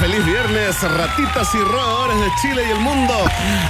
Feliz viernes, ratitas y roedores de Chile y el mundo.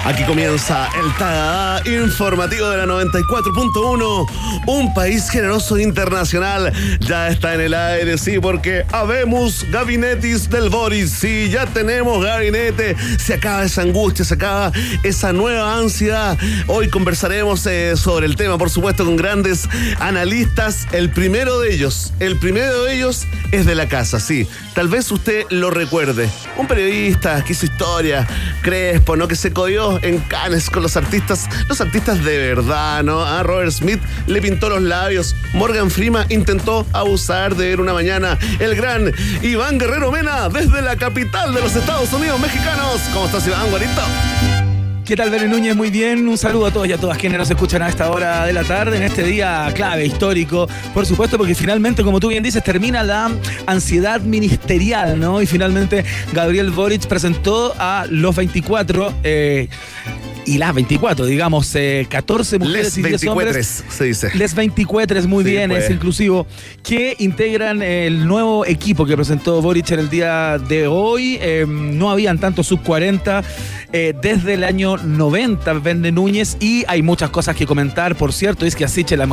Aquí comienza el TAA informativo de la 94.1. Un país generoso internacional. Ya está en el aire, sí, porque habemos gabinetis del Boris. Sí, ya tenemos gabinete. Se acaba esa angustia, se acaba esa nueva ansiedad. Hoy conversaremos eh, sobre el tema, por supuesto, con grandes analistas. El primero de ellos, el primero de ellos es de la casa, sí. Tal vez usted lo recuerde. Un periodista que hizo historia, Crespo, ¿no? Que se codió en Cannes con los artistas, los artistas de verdad, ¿no? A Robert Smith le pintó los labios. Morgan Freeman intentó abusar de él una mañana. El gran Iván Guerrero Mena, desde la capital de los Estados Unidos mexicanos. ¿Cómo estás, Iván, Guarito? ¿Qué tal, Bene Núñez? Muy bien. Un saludo a todos y a todas quienes nos escuchan a esta hora de la tarde, en este día clave, histórico, por supuesto, porque finalmente, como tú bien dices, termina la ansiedad ministerial, ¿no? Y finalmente Gabriel Boric presentó a los 24. Eh, y las 24, digamos, eh, 14 mujeres Les y 10 24 hombres. se dice. Les 24, muy Sí, bien, pues. es inclusivo, que integran el nuevo equipo que presentó Boric en el día de hoy. Eh, no habían tanto sub 40 eh, desde el año 90, Vende Núñez, y hay muchas cosas que comentar, por cierto, es que Asiche la,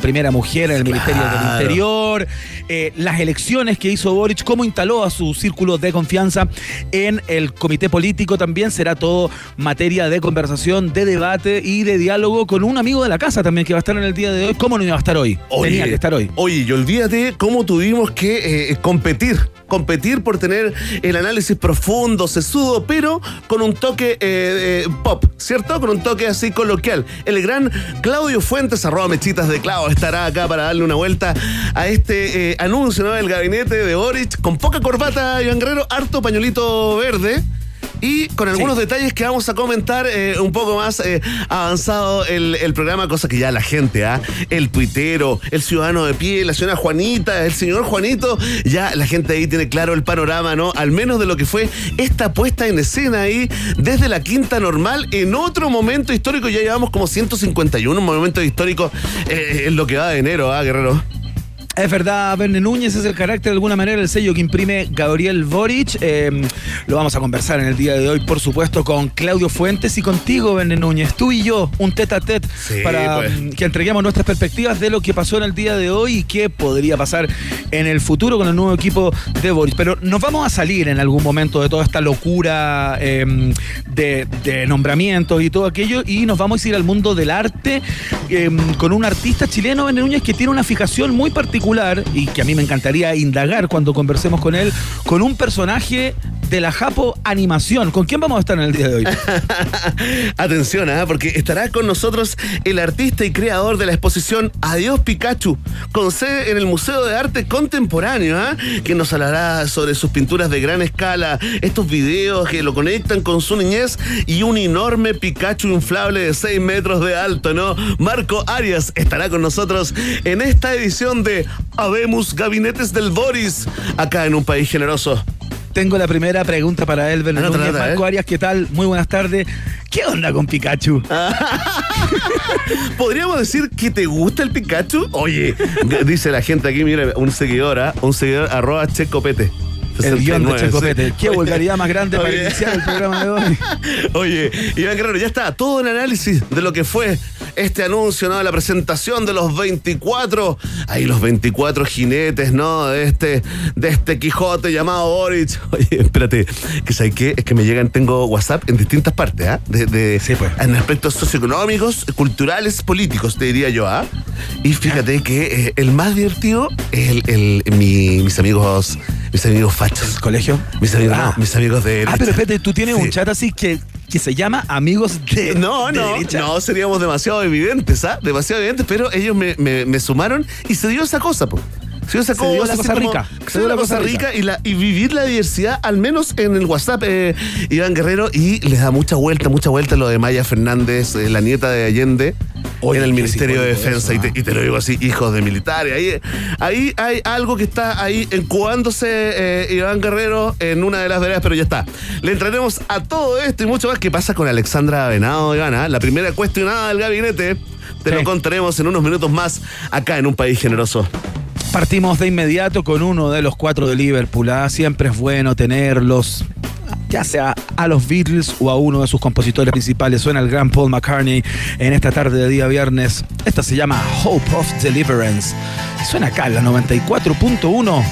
primera mujer en el Ministerio del. Interior, eh, las elecciones que hizo Boric, cómo instaló a su círculo de confianza en el comité político, también será todo materia de conversación, de debate y de diálogo con un amigo de la casa también que va a estar en el día de hoy. ¿Cómo no iba a estar hoy? Tenía que estar hoy. Oye, y olvídate cómo tuvimos que eh, competir. Competir por tener el análisis profundo, sesudo, pero con un toque eh, eh, pop, ¿cierto? Con un toque así coloquial. El gran Claudio Fuentes, arroba mechitas de clavo, estará acá para darle una vuelta a este anuncio ¿no? del gabinete de Boric, con poca corbata, Iván Guerrero, harto pañuelito verde. Y con algunos detalles que vamos a comentar eh, un poco más eh, avanzado el, el programa, cosa que ya la gente, ¿ah? el tuitero, el ciudadano de pie, la señora Juanita, el señor Juanito, ya la gente ahí tiene claro el panorama, ¿no? Al menos de lo que fue esta puesta en escena ahí desde la quinta normal en otro momento histórico. Ya llevamos como 151 momentos históricos eh, en lo que va de enero, ¿ah, Guerrero? Es verdad, Verne Núñez es el carácter, de alguna manera, el sello que imprime Gabriel Boric. Eh, lo vamos a conversar en el día de hoy, por supuesto, con Claudio Fuentes y contigo, Verne Núñez. Tú y yo, un tete a tete, Sí, para pues. mm, que entreguemos nuestras perspectivas de lo que pasó en el día de hoy y qué podría pasar en el futuro con el nuevo equipo de Boric. Pero nos vamos a salir en algún momento de toda esta locura eh, de, de nombramientos y todo aquello y nos vamos a ir al mundo del arte eh, con un artista chileno, Verne Núñez, que tiene una fijación muy particular y que a mí me encantaría indagar cuando conversemos con él, con un personaje de la Japo Animación. ¿Con quién vamos a estar en el día de hoy? Atención, ¿ah? porque estará con nosotros el artista y creador de la exposición Adiós Pikachu, con sede en el Museo de Arte Contemporáneo, ¿ah? que nos hablará sobre sus pinturas de gran escala, estos videos que lo conectan con su niñez y un enorme Pikachu inflable de 6 metros de alto, ¿no? Marco Arias estará con nosotros en esta edición de Habemos Gabinetes del Boris, acá en un país generoso. Tengo la primera pregunta para Anota, Núñez. anota, Marco eh. Arias, ¿qué tal? Muy buenas tardes. ¿Qué onda con Pikachu? ¿Podríamos decir que te gusta el Pikachu? Oye, dice la gente aquí, mira, un seguidor, ¿ah? un seguidor, arroba checopete. El guion de 69, Checopete. sí. Qué Oye, vulgaridad más grande para oye. iniciar el programa de hoy. Oye, Iván Guerrero, ya está, todo un análisis de lo que fue este anuncio, ¿no? La presentación de los 24, ahí los 24 jinetes, ¿no? De este, de este Quijote llamado Boric. Oye, espérate, que sabes qué, es que me llegan, tengo WhatsApp en distintas partes, ¿ah? De, de- Sí, pues. En aspectos socioeconómicos, culturales, políticos, te diría yo, ¿ah? Y fíjate que eh, el más divertido es el, el- mi- mis amigos, mis amigos fachos. ¿Colegio? Mis amigos, Ah. no, mis amigos de Ah, pero espérate, tú tienes Sí. un chat así que, que se llama Amigos de. No, de no, derecha. no, seríamos demasiado evidentes, ¿ah? Demasiado evidentes, pero ellos me, me- me sumaron y se dio esa cosa, po. Se dio la así cosa rica. La cosa rica, y, la, y vivir la diversidad, al menos en el WhatsApp, eh, Iván Guerrero, y les da mucha vuelta, mucha vuelta lo de Maya Fernández, eh, la nieta de Allende, Oye, en el Ministerio de Defensa, eso, y, te, y te lo digo así, hijos de militares. Ahí, ahí hay algo que está ahí incubándose eh, Iván Guerrero en una de las veredas, pero ya está. Le entraremos a todo esto y mucho más que pasa con Alexandra Venado, ¿ah? la primera cuestionada del gabinete. Te Sí. lo contaremos en unos minutos más acá en un país generoso. Partimos de inmediato con uno de los cuatro de Liverpool. ¿ah? Siempre es bueno tenerlos, ya sea a los Beatles o a uno de sus compositores principales. Suena el gran Paul McCartney en esta tarde de día viernes. Esta se llama Hope of Deliverance. Suena acá la 94.1.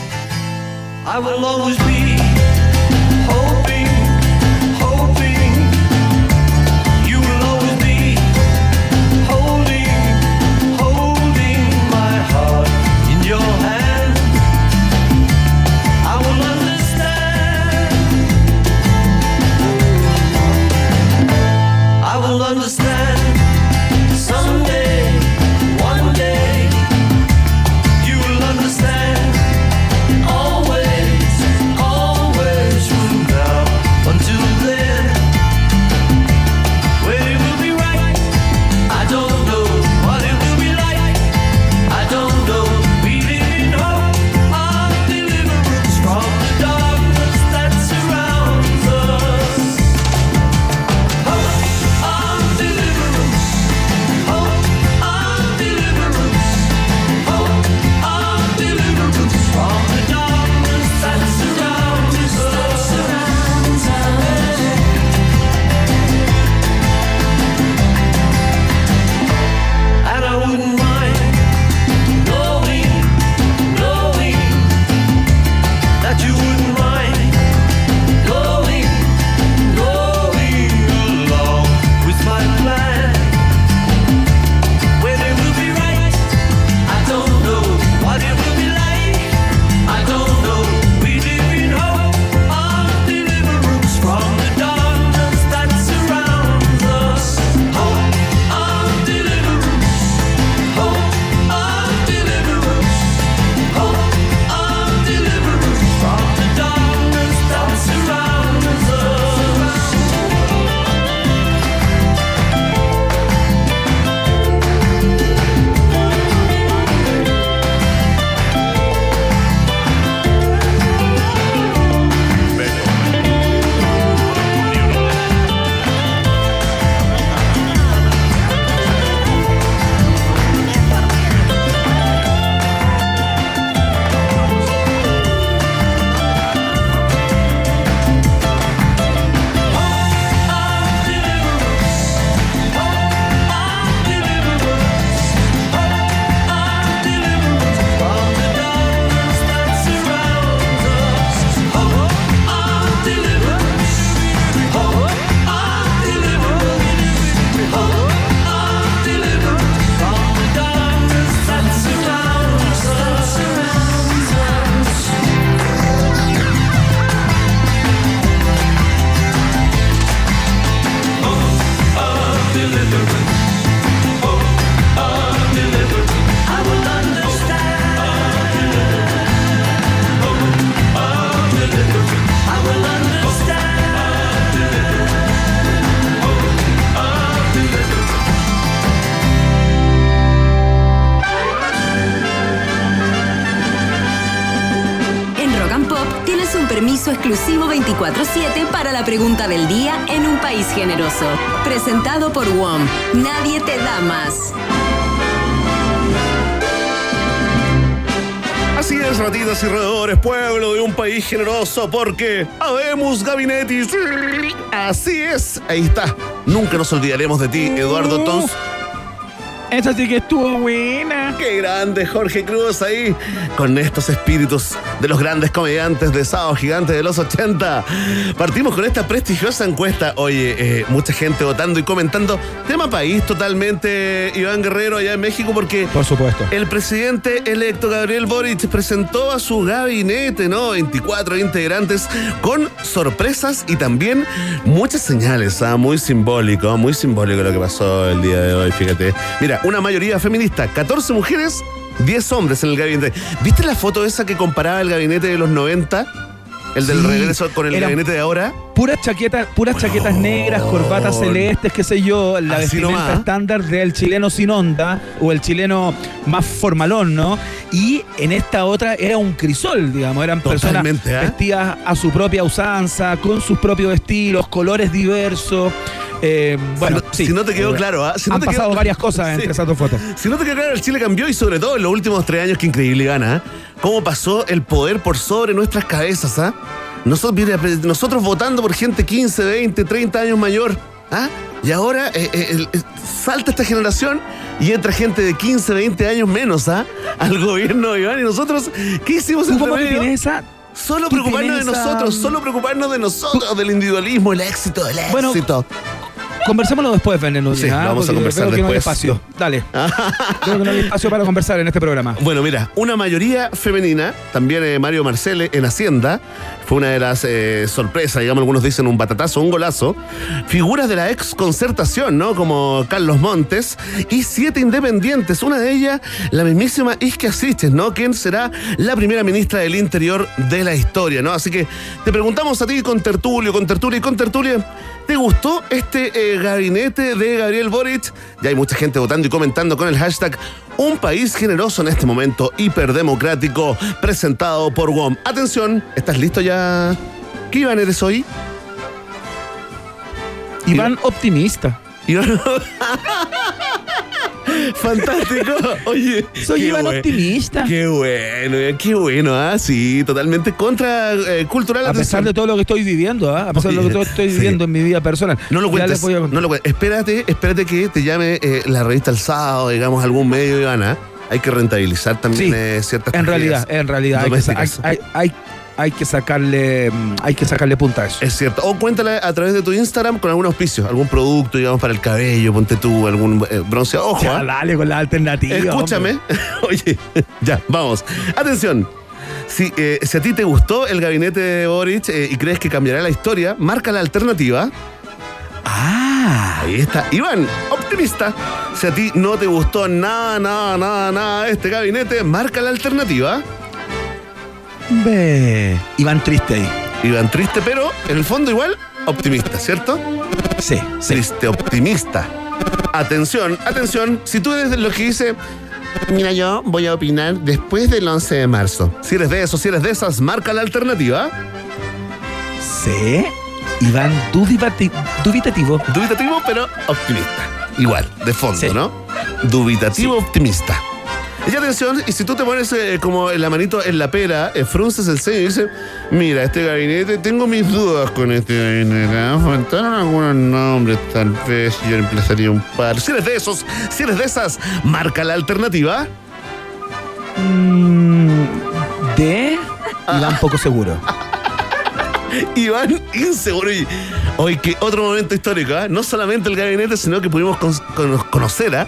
pregunta del día en un país generoso. Presentado por WOM. Nadie te da más. Así es, ratitas y roedores, pueblo de un país generoso, porque habemos gabinetis. Así es, ahí está. Nunca nos olvidaremos de ti, Eduardo Tons. Esa sí que estuvo buena. Qué grande Jorge Cruz ahí, con estos espíritus de los grandes comediantes de Sábado Gigante de los 80. Partimos con esta prestigiosa encuesta. Oye, eh, mucha gente votando y comentando. Tema país totalmente, Iván Guerrero, allá en México, porque Por supuesto. el presidente electo Gabriel Boric presentó a su gabinete, ¿no? 24 integrantes con sorpresas y también muchas señales, ¿ah? Muy simbólico, muy simbólico lo que pasó el día de hoy, fíjate. Mira, una mayoría feminista, 14 mujeres, 10 hombres en el gabinete. ¿Viste la foto esa que comparaba el gabinete de los 90? El del Sí, regreso con el gabinete de ahora. Puras chaquetas, puras chaquetas negras, corbatas celestes, qué sé yo, la vestimenta nomás. estándar del chileno sin onda o el chileno más formalón, ¿no? Y en esta otra era un crisol, digamos, eran personas Totalmente, ¿ah? vestidas a su propia usanza, con sus propios estilos, colores diversos. Eh, bueno, Si no- sí. si no te quedó Eh, claro, ¿ah? Si no han te quedó- pasado varias cosas Sí. entre esas dos fotos. Si no te quedó claro, el Chile cambió y sobre todo en los últimos tres años, que increíble gana. ¿eh? ¿Cómo pasó el poder por sobre nuestras cabezas? ¿ah? Nosotros, votando por gente 15, 20, 30 años mayor. ¿ah? Y ahora eh, eh, el- eh, salta esta generación y entra gente de 15, 20 años menos ¿ah? al gobierno, Iván. ¿Y nosotros qué hicimos tienes esa? Solo preocuparnos de esa- nosotros, solo preocuparnos de nosotros, del individualismo, el éxito, el Bueno, éxito. Conversémoslo después, Fernando. Sí, ¿ah? vamos a conversar veo que no hay después. espacio. Dale. Creo que no hay espacio para conversar en este programa. Bueno, mira, una mayoría femenina, también eh, Mario Marcele en Hacienda, fue una de las eh, sorpresas, digamos, algunos dicen un batatazo, un golazo. Figuras de la ex concertación, ¿no? Como Carlos Montes y siete independientes, una de ellas, la mismísima Isque Asiches, ¿no? Quien será la primera ministra del Interior de la historia, ¿no? Así que te preguntamos a ti con tertulio, con tertulia y con tertulia, ¿te gustó este eh, gabinete de Gabriel Boric? Ya hay mucha gente votando y comentando con el hashtag Un país generoso en este momento hiperdemocrático presentado por WOM. Atención, ¿estás listo ya? ¿Qué Iván eres hoy? Iván optimista. Iván- Fantástico. Oye. Soy Iván buen- optimista. Qué bueno, eh, qué bueno, ah, sí, totalmente contra eh, cultural. A pesar de todo lo que estoy viviendo, ¿ah? a pesar de lo que todo estoy Sí. viviendo en mi vida personal. No lo cuentes, no lo cuentes. Espérate, espérate que te llame eh, la revista El Sábado, digamos, algún medio, Ivana. Hay que rentabilizar también Sí, eh, ciertas En realidad, en realidad, hay que, hay- hay- que sacarle, mm, hay que sacarle punta a eso. Es cierto. O cuéntala a través de tu Instagram con algún auspicio, algún producto, digamos, para el cabello, ponte tú, algún eh, bronceado. Ojo, Ya, ah. dale con la alternativa. Escúchame. Oye, ya, vamos. Atención. Si, eh, si a ti te gustó el gabinete de Boric eh, y crees que cambiará la historia, marca la alternativa. Ah, Ahí está. Iván, optimista. Si a ti no te gustó nada, nada, nada, nada este gabinete, marca la alternativa. Ve. Iván triste ahí. Iván, triste, pero en el fondo igual optimista, ¿cierto? Sí, sí. Triste, optimista. Atención, atención. Si tú eres de los que dice, mira, yo voy a opinar después del 11 de marzo. Si eres de esos, si eres de esas, marca la alternativa. Sí. Iván dubitati- dubitativo. Dubitativo, pero optimista. Igual, de fondo, Sí. ¿no? Dubitativo, optimista. Y atención, y si tú te pones eh, como la manito en la pera, eh, frunces el ceño y dices, mira, este gabinete, tengo mis dudas con este gabinete. ¿ah? Faltaron algunos nombres, tal vez yo empezaría un par. Si eres de esos, si eres de esas, marca la alternativa. Mm, de Iván poco seguro. Iván inseguro. Y hoy que otro momento histórico, ¿ah? no solamente el gabinete, sino que pudimos con- con- conocer a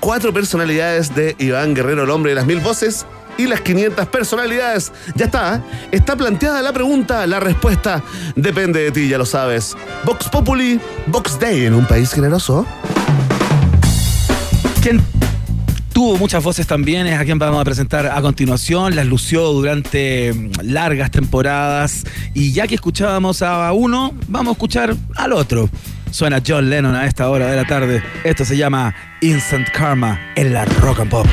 cuatro personalidades de Iván Guerrero, el hombre de las mil voces, y las 500 personalidades. Ya está, ¿ah? está planteada la pregunta, la respuesta depende de ti, ya lo sabes. Vox Populi, Vox Day en un país generoso. Quien tuvo muchas voces también es a quien vamos a presentar a continuación. Las lució durante mm, largas temporadas. Y ya que escuchábamos a uno, vamos a escuchar al otro. Suena John Lennon a esta hora de la tarde. Esto se llama Instant Karma en la Rock and Pop.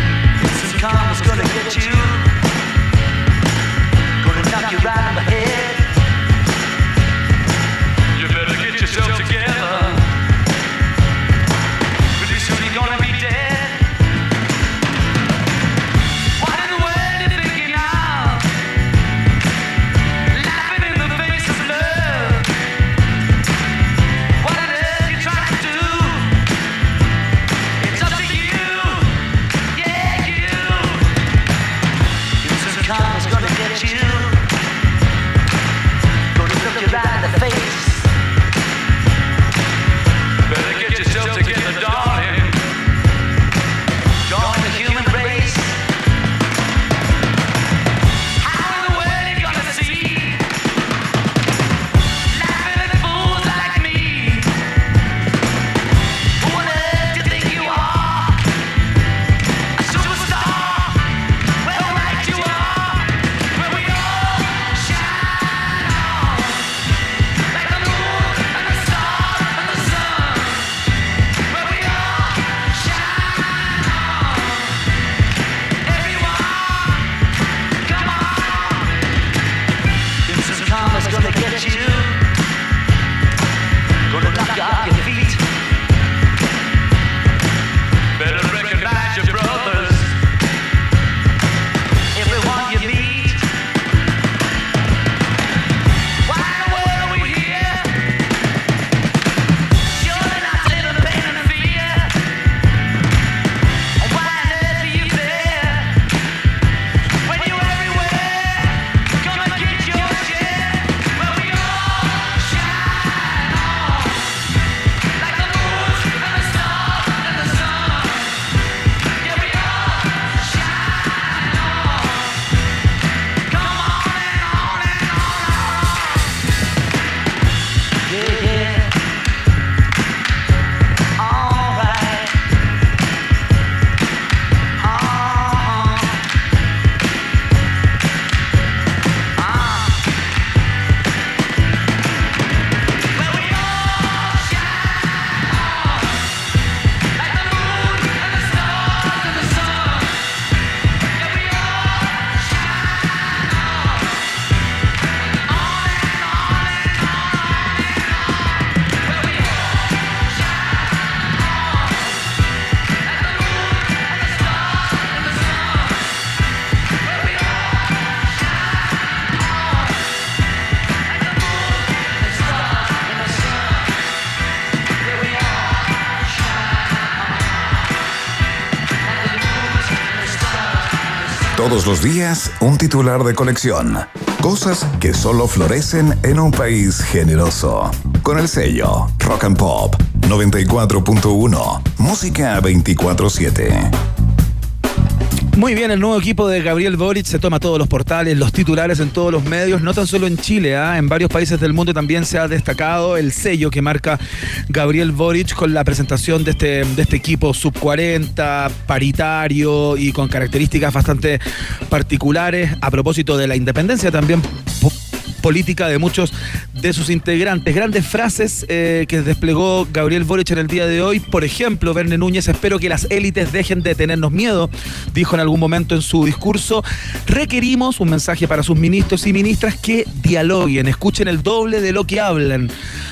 Todos los días, un titular de colección. Cosas que solo florecen en un país generoso. Con el sello Rock and Pop 94.1. Música 24-7. Muy bien, el nuevo equipo de Gabriel Boric se toma todos los portales, los titulares en todos los medios, no tan solo en Chile, ¿ah? en varios países del mundo también se ha destacado el sello que marca Gabriel Boric con la presentación de este, de este equipo sub 40, paritario y con características bastante particulares a propósito de la independencia también. po- política de muchos de sus integrantes. Grandes frases eh, que desplegó Gabriel Boric en el día de hoy. Por ejemplo, Verne Núñez, espero que las élites dejen de tenernos miedo, dijo en algún momento en su discurso. Requerimos un mensaje para sus ministros y ministras que dialoguen, escuchen el doble de lo que hablan.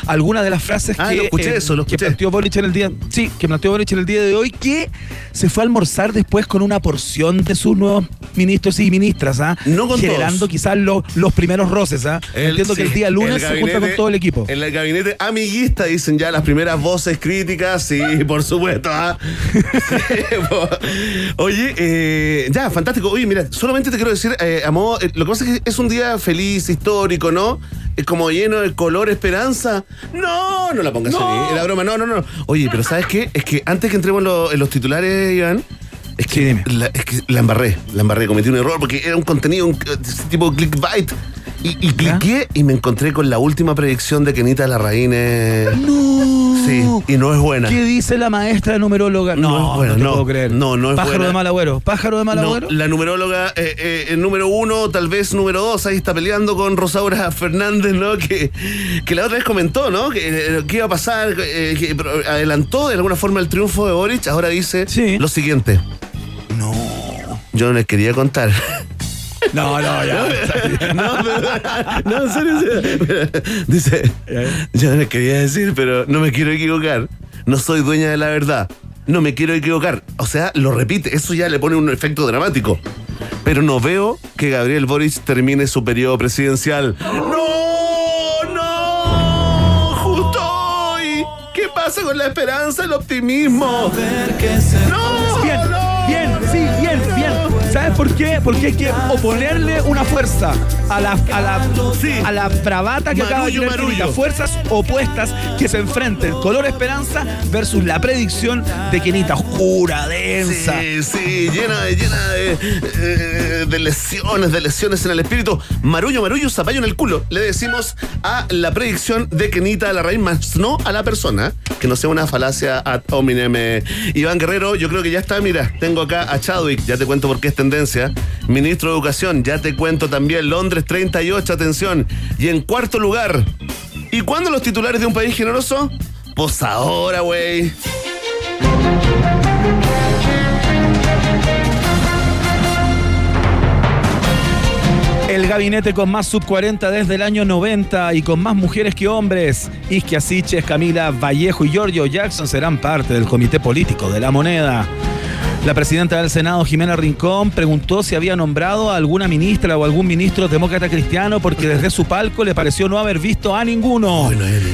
Algunas de las frases Ah, que, lo escuché eso, lo que escuché. planteó Boric en el día, sí, que planteó Boric en el día de hoy, que se fue a almorzar después con una porción de sus nuevos ministros y ministras, ¿ah? No con generando todos. quizás lo- los primeros roces, ¿ah? El- Entiendo que el día lunes el se junta con todo el equipo. En el gabinete amiguista dicen ya las primeras voces críticas, sí, por supuesto. ¿ah? Oye, eh, ya, fantástico. Oye, mira, solamente te quiero decir, eh, a modo- eh, lo que pasa es que es un día feliz, histórico, ¿no? Es como lleno de color, esperanza. No, no la pongas No. ahí. Era broma, no, no, no. Oye, pero ¿sabes qué? Es que antes que entremos en, lo- en los titulares, Iván. Es que, la, es que la embarré, la embarré, cometí un error porque era un contenido un, tipo clickbait. Y, y cliqué y me encontré con la última predicción de Kenita Larraín. No. Sí, y no es buena. ¿Qué dice la maestra numeróloga? No es buena, te no. puedo creer. No, no es Pájaro buena. de mal agüero. Pájaro de mal No, agüero. la numeróloga, eh, eh, el número uno, tal vez número dos, ahí está peleando con Rosaura Fernández, ¿no? Que, que la otra vez comentó, ¿no? Que, eh, que iba a pasar, eh, que adelantó de alguna forma el triunfo de Boric, ahora dice Sí. lo siguiente. No. Yo no les quería contar. No, no, ya. No, pero- no, en serio, en serio. Dice, yo no les quería decir, pero no me quiero equivocar. No soy dueña de la verdad. No me quiero equivocar. O sea, lo repite. Eso ya le pone un efecto dramático. Pero no veo que Gabriel Boric termine su periodo presidencial. ¡No! ¡No! ¡Justo hoy! ¿Qué pasa con la esperanza, el optimismo? No, por qué? Porque hay que oponerle una fuerza a la, a la, Sí. a la bravata que acaba de tener. Fuerzas opuestas que se enfrenten. Color esperanza versus la predicción de Kenita. Oscura, densa. Sí, sí, llena de, llena de, eh, de lesiones, de lesiones en el espíritu. Marullo, marullo, zapallo en el culo. Le decimos a la predicción de Kenita la raíz, más no a la persona. Que no sea una falacia ad hominem. Eh, Iván Guerrero, yo creo que ya está, mira, tengo acá a Chadwick, ya te cuento por qué es tendencia. Ministro de Educación, ya te cuento también. Londres 38, atención. Y en cuarto lugar, ¿y cuándo los titulares de un país generoso? Pues ahora, güey. El gabinete con más sub 40 desde el año 90 y con más mujeres que hombres. Isquia Siches, Camila Vallejo y Giorgio Jackson serán parte del comité político de la moneda. La presidenta del Senado, Jimena Rincón, preguntó si había nombrado a alguna ministra o algún ministro demócrata cristiano porque desde su palco le pareció no haber visto a ninguno.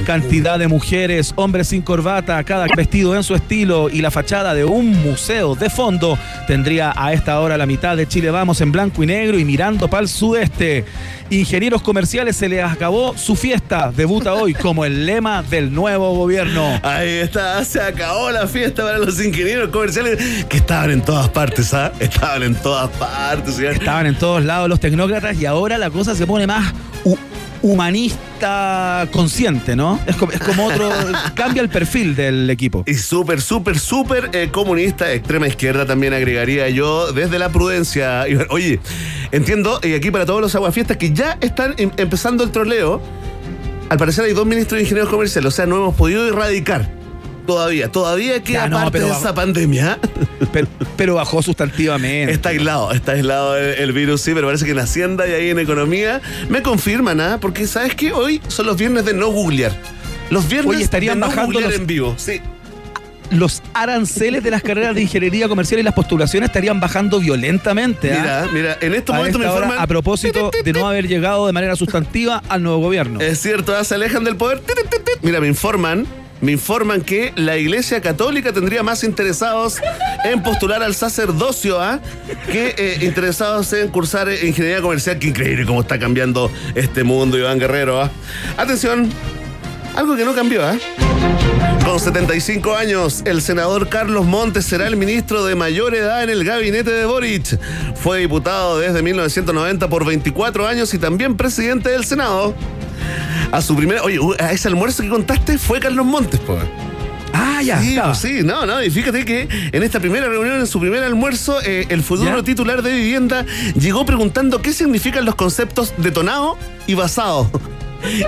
Cantidad de mujeres, hombres sin corbata, cada vestido en su estilo y la fachada de un museo de fondo tendría a esta hora la mitad de Chile Vamos en blanco y negro y mirando para el sudeste. Ingenieros comerciales se les acabó su fiesta. Debuta hoy como el lema del nuevo gobierno. Ahí está, se acabó la fiesta para los ingenieros comerciales que estaban en todas partes, ¿ah? Estaban en todas partes. ¿sí? Estaban en todos lados los tecnócratas y ahora la cosa se pone más hu- humanista consciente, ¿no? Es como, es como otro. cambia el perfil del equipo. Y súper, súper, súper eh, comunista, extrema izquierda también agregaría yo, desde la prudencia. Oye, entiendo, y aquí para todos los aguafiestas que ya están em- empezando el troleo, al parecer hay dos ministros de ingenieros comerciales, o sea, no hemos podido erradicar. Todavía, todavía queda Ya, no, parte pero de esa pandemia. Pero, pero bajó sustantivamente. Está aislado, está aislado el, el virus, sí, pero parece que en Hacienda y ahí en Economía me confirman, ¿ah? Porque ¿sabes qué? Hoy son los viernes de no googlear. Los viernes Oye, estarían de no bajando googlear los- en vivo, sí. Los aranceles de las carreras de ingeniería comercial y las postulaciones estarían bajando violentamente. ¿ah? Mira, mira, en estos momentos me hora, informan. a propósito de no haber llegado de manera sustantiva al nuevo gobierno. Es cierto, ah, se alejan del poder. Mira, me informan me informan que la Iglesia Católica tendría más interesados en postular al sacerdocio ¿ah? que eh, interesados en cursar ingeniería comercial. Qué increíble cómo está cambiando este mundo, Iván Guerrero. ¿ah? Atención, algo que no cambió, ¿ah? Con 75 años, el senador Carlos Montes será el ministro de mayor edad en el gabinete de Boric. Fue diputado desde 1990 por 24 años y también presidente del Senado. A su primera. Oye, a ese almuerzo que contaste fue Carlos Montes, pues. Ah, ya. Sí, pues sí, no, no, y fíjate que en esta primera reunión, en su primer almuerzo, eh, el futuro ¿Ya? titular de vivienda llegó preguntando qué significan los conceptos detonado y basado.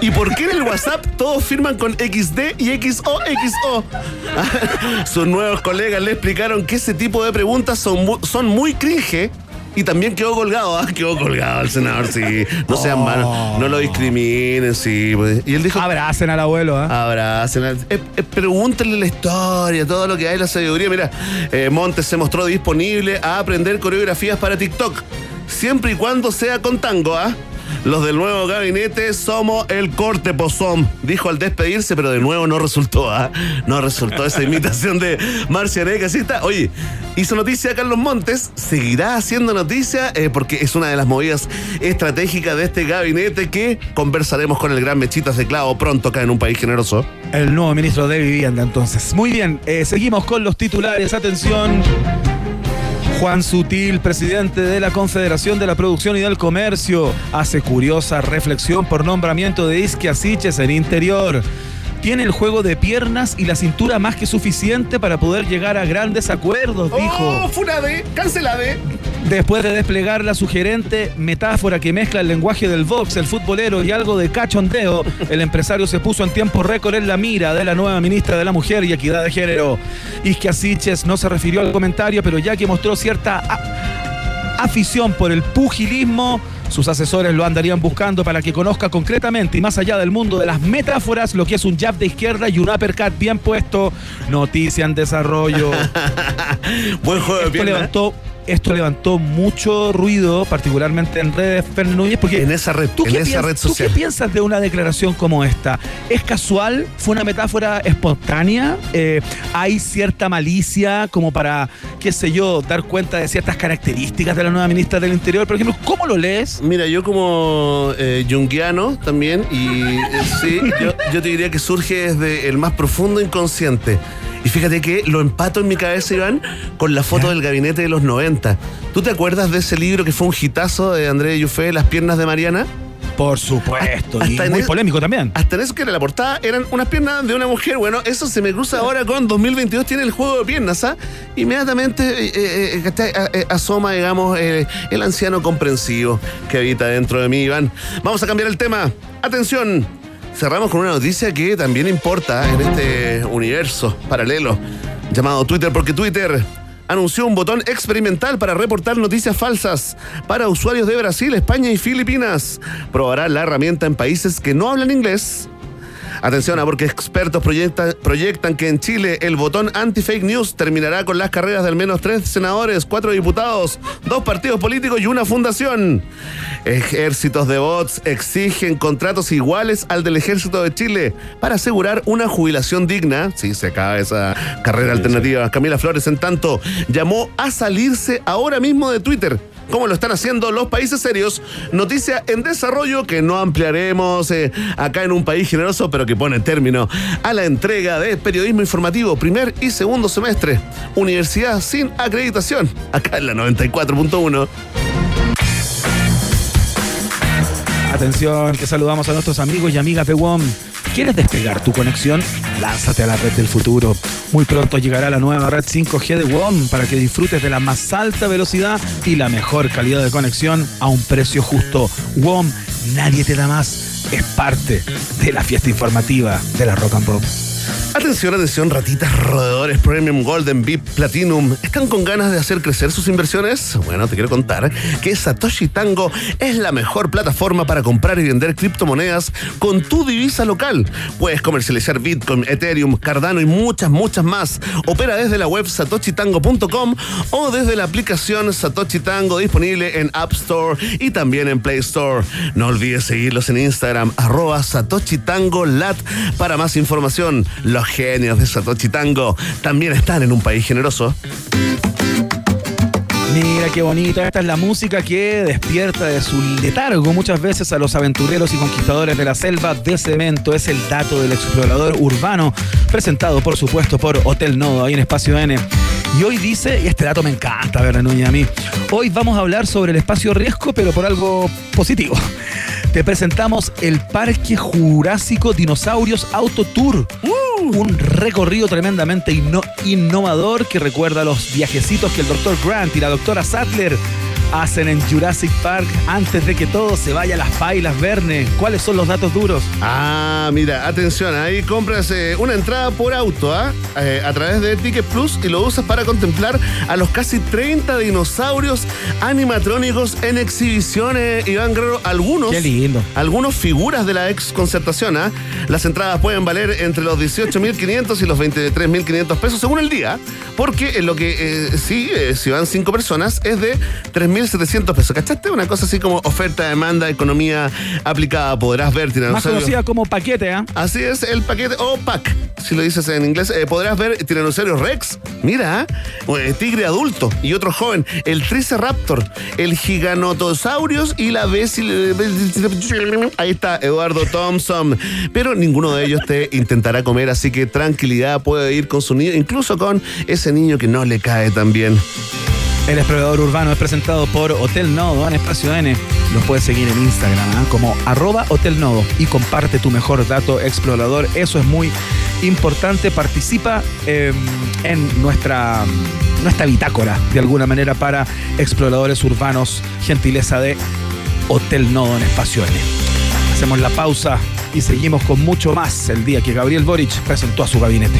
¿Y por qué en el WhatsApp todos firman con XD y XOXO? Sus nuevos colegas le explicaron que ese tipo de preguntas son, son muy cringe. Y también quedó colgado, ah, quedó colgado el senador, sí. No sean Oh. malos, no lo discriminen, sí. pues. Y él dijo, Abracen al abuelo, ¿ah? Abracen. Eh, eh, pregúntenle la historia, todo lo que hay, la sabiduría. Mira, eh, Montes se mostró disponible a aprender coreografías para TikTok, siempre y cuando sea con tango, ¿ah? Los del nuevo gabinete somos el corte pozón, dijo al despedirse, pero de nuevo no resultó, ¿ah? No resultó esa imitación de Marcia Negra. Así está. Oye, hizo noticia Carlos Montes, seguirá haciendo noticia eh, porque es una de las movidas estratégicas de este gabinete que conversaremos con el gran Mechitas de Clavo pronto acá en un país generoso. El nuevo ministro de Vivienda, entonces. Muy bien, eh, seguimos con los titulares. Atención. Juan Sutil, presidente de la Confederación de la Producción y del Comercio, hace curiosa reflexión por nombramiento de Isque Asiches en interior. Tiene el juego de piernas y la cintura más que suficiente para poder llegar a grandes acuerdos, dijo. ¡Oh! ¡Cancelade! Después de desplegar la sugerente metáfora que mezcla el lenguaje del box, el futbolero y algo de cachondeo, el empresario se puso en tiempo récord en la mira de la nueva ministra de la Mujer y Equidad de Género. Isque Asiches no se refirió al comentario, pero ya que mostró cierta afición por el pugilismo, sus asesores lo andarían buscando para que conozca concretamente y más allá del mundo de las metáforas lo que es un jab de izquierda y un uppercut bien puesto. Noticia en desarrollo. Buen juego de esto levantó, esto levantó mucho ruido, particularmente en redes Fernández Núñez, porque En esa red, ¿tú en qué, esa piensas, red tú qué social. piensas de una declaración como esta? ¿Es casual? ¿Fue una metáfora espontánea? Eh, ¿Hay cierta malicia como para, qué sé yo, dar cuenta de ciertas características de la nueva ministra del Interior? Por ejemplo, ¿cómo lo lees? Mira, yo como eh, junguiano también, y eh, sí, yo, yo te diría que surge desde el más profundo inconsciente. Y fíjate que lo empato en mi cabeza, Iván, con la foto del gabinete de los 90. ¿Tú te acuerdas de ese libro que fue un hitazo de André Yufé, Las piernas de Mariana? Por supuesto, y Hasta muy el- polémico también. Hasta en eso que era la portada eran unas piernas de una mujer. Bueno, eso se me cruza ahora con 2022, tiene el juego de piernas, ¿ah? Inmediatamente eh, eh, eh, eh, asoma, digamos, eh, el anciano comprensivo que habita dentro de mí, Iván. Vamos a cambiar el tema. Atención, cerramos con una noticia que también importa en este universo paralelo llamado Twitter, porque Twitter anunció un botón experimental para reportar noticias falsas para usuarios de Brasil, España y Filipinas. Probará la herramienta en países que no hablan inglés. Atención, ah, porque expertos proyectan, proyectan que en Chile el botón anti-fake news terminará con las carreras de al menos tres senadores, cuatro diputados, dos partidos políticos y una fundación. Ejércitos de bots exigen contratos iguales al del Ejército de Chile para asegurar una jubilación digna. Sí, se acaba esa carrera alternativa. Camila Flores, en tanto, llamó a salirse ahora mismo de Twitter como lo están haciendo los países serios. Noticia en desarrollo que no ampliaremos eh, acá en un país generoso, pero que pone término a la entrega de periodismo informativo primer y segundo semestre. Universidad sin acreditación, acá en la 94.1. Atención, que saludamos a nuestros amigos y amigas de WOM. ¿Quieres despegar tu conexión? Lánzate a la red del futuro. Muy pronto llegará la nueva red 5G de WOM para que disfrutes de la más alta velocidad y la mejor calidad de conexión a un precio justo. WOM, nadie te da más. Es parte de la fiesta informativa de la Rock and Pop. Atención, atención, ratitas, roedores, Premium, Golden, VIP, Platinum. ¿Están con ganas de hacer crecer sus inversiones? Bueno, te quiero contar que Satoshi Tango es la mejor plataforma para comprar y vender criptomonedas con tu divisa local. Puedes comercializar Bitcoin, Ethereum, Cardano y muchas, muchas más. Opera desde la web satoshitango.com o desde la aplicación Satoshi Tango disponible en App Store y también en Play Store. No olvides seguirlos en Instagram, arroba Satoshi Tango Lat para más información. Genios de Satoshi Tango también están en un país generoso. Mira qué bonita, esta es la música que despierta de su letargo muchas veces a los aventureros y conquistadores de la selva de cemento. Es el dato del explorador urbano, presentado por supuesto por Hotel Nodo, ahí en Espacio N. Y hoy dice, y este dato me encanta, Vera Núñez, a mí, hoy vamos a hablar sobre el espacio riesgo, pero por algo positivo. Te presentamos el Parque Jurásico Dinosaurios Auto Tour. Un recorrido tremendamente inno- innovador que recuerda a los viajecitos que el Dr. Grant y la doctora Sattler hacen en Jurassic Park antes de que todo se vaya a las pailas, Verne. ¿Cuáles son los datos duros? Ah, mira, atención, ahí compras eh, una entrada por auto ¿ah? Eh, a través de Ticket Plus y lo usas para contemplar a los casi 30 dinosaurios animatrónicos en exhibiciones, Iván Guerrero, algunos. Qué lindo. Algunos figuras de la ex concertación. ¿ah? Las entradas pueden valer entre los 18.500 y los 23.500 pesos según el día, porque en lo que eh, sí, eh, si van cinco personas, es de 3.700 pesos. ¿Cachaste? Una cosa así como oferta, demanda, economía aplicada. Podrás ver Más conocida como paquete, ¿ah? Así es el paquete o pack, si lo dices en inglés. Eh, podrás ver Tiranosaurus Rex, mira, eh, tigre adulto y otro joven, el Triceraptor, el Giganotosaurus y la Besil. Ahí está Eduardo Thompson. Pero ninguno de ellos te intentará comer, así que tranquilidad, puede ir con su niño, incluso con ese niño que no le cae tan bien. El explorador urbano es presentado por Hotel Nodo en Espacio N. Los puedes seguir en Instagram ¿ah? como arroba Hotel Nodo y comparte tu mejor dato explorador. Eso es muy importante. Participa eh, en nuestra, nuestra bitácora de alguna manera para exploradores urbanos. Gentileza de Hotel Nodo en Espacio N. Hacemos la pausa y seguimos con mucho más el día que Gabriel Boric presentó a su gabinete.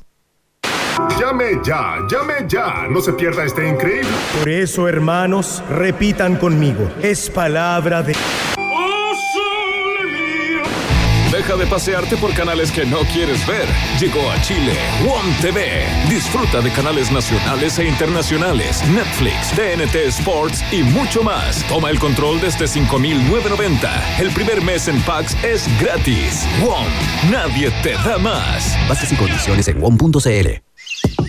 Llame ya, llame ya. No se pierda este increíble. Por eso, hermanos, repitan conmigo. Es palabra de... Deja de pasearte por canales que no quieres ver. Llegó a Chile WOM TV. Disfruta de canales nacionales e internacionales, Netflix, TNT Sports y mucho más. Toma el control desde 5.990. El primer mes en Pax es gratis. WOM, nadie te da más. Bases y condiciones en WOM.cl.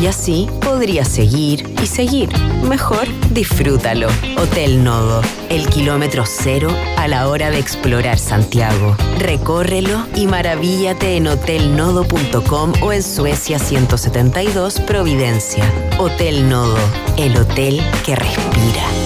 Y así podría seguir y seguir. Mejor disfrútalo. Hotel Nodo, el kilómetro cero a la hora de explorar Santiago. Recórrelo y maravíllate en hotelnodo.com o en Suecia 172 Providencia. Hotel Nodo, el hotel que respira.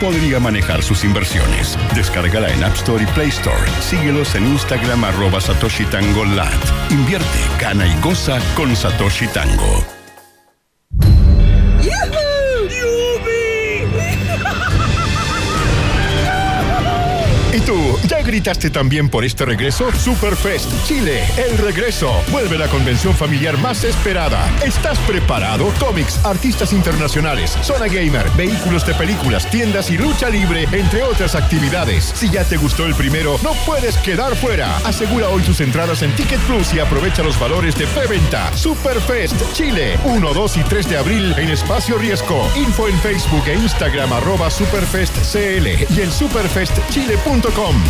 podría manejar sus inversiones. Descárgala en App Store y Play Store. Síguelos en Instagram arroba Satoshi Tango Lat. Invierte, gana y goza con Satoshi Tango. ¿Y tú, ya gritaste también por este regreso? Superfest Chile, el regreso. Vuelve la convención familiar más esperada. ¿Estás preparado? Cómics, artistas internacionales, zona gamer, vehículos de películas, tiendas y lucha libre, entre otras actividades. Si ya te gustó el primero, no puedes quedar fuera. Asegura hoy tus entradas en Ticket Plus y aprovecha los valores de preventa. Superfest Chile, 1, 2 y 3 de abril en Espacio Riesgo. Info en Facebook e Instagram arroba superfestcl y en superfestchile.com.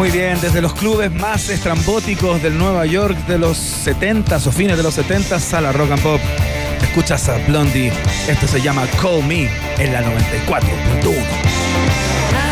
Muy bien, desde los clubes más estrambóticos del Nueva York de los 70s o fines de los 70s a la rock and pop. Escuchas a Blondie. Esto se llama Call Me en la 94.1.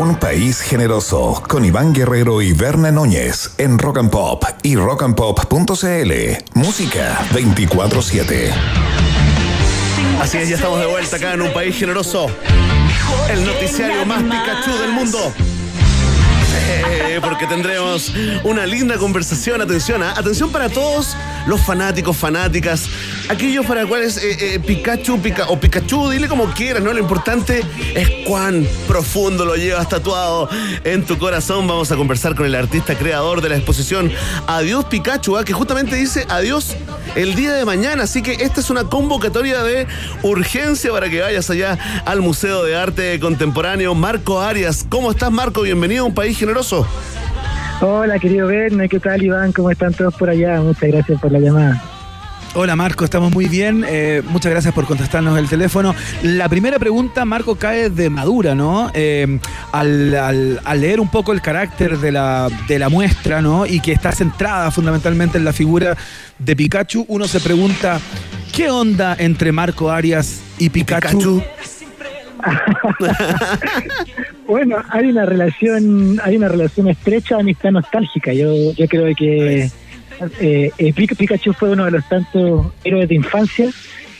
Un País Generoso con Iván Guerrero y Verne Núñez en Rock and Pop y rockandpop.cl. Música 24-7. Así es, ya estamos de vuelta acá en un país generoso. El noticiario más Pikachu del mundo. Eh, porque tendremos una linda conversación. Atención, ¿ah? atención para todos los fanáticos, fanáticas, aquellos para cuales eh, eh, Pikachu o Pikachu, dile como quieras, ¿no? Lo importante es cuán profundo lo llevas tatuado en tu corazón. Vamos a conversar con el artista creador de la exposición Adiós Pikachu, ¿ah? que justamente dice adiós el día de mañana. Así que esta es una convocatoria de urgencia para que vayas allá al Museo de Arte Contemporáneo Marco Arias. ¿Cómo estás, Marco? Bienvenido a un país generoso. Hola, querido Verne, ¿qué tal, Iván? ¿Cómo están todos por allá? Muchas gracias por la llamada. Hola Marco, estamos muy bien. Eh, muchas gracias por contestarnos el teléfono. La primera pregunta, Marco, cae de madura, ¿no? Eh, al, al- al leer un poco el carácter de la, de la muestra, ¿no? Y que está centrada fundamentalmente en la figura de Pikachu, uno se pregunta, ¿qué onda entre Marco Arias y Pikachu? Bueno, hay una relación, hay una relación estrecha, amistad nostálgica. Yo, yo creo que eh, eh, Pik- Pikachu fue uno de los tantos héroes de infancia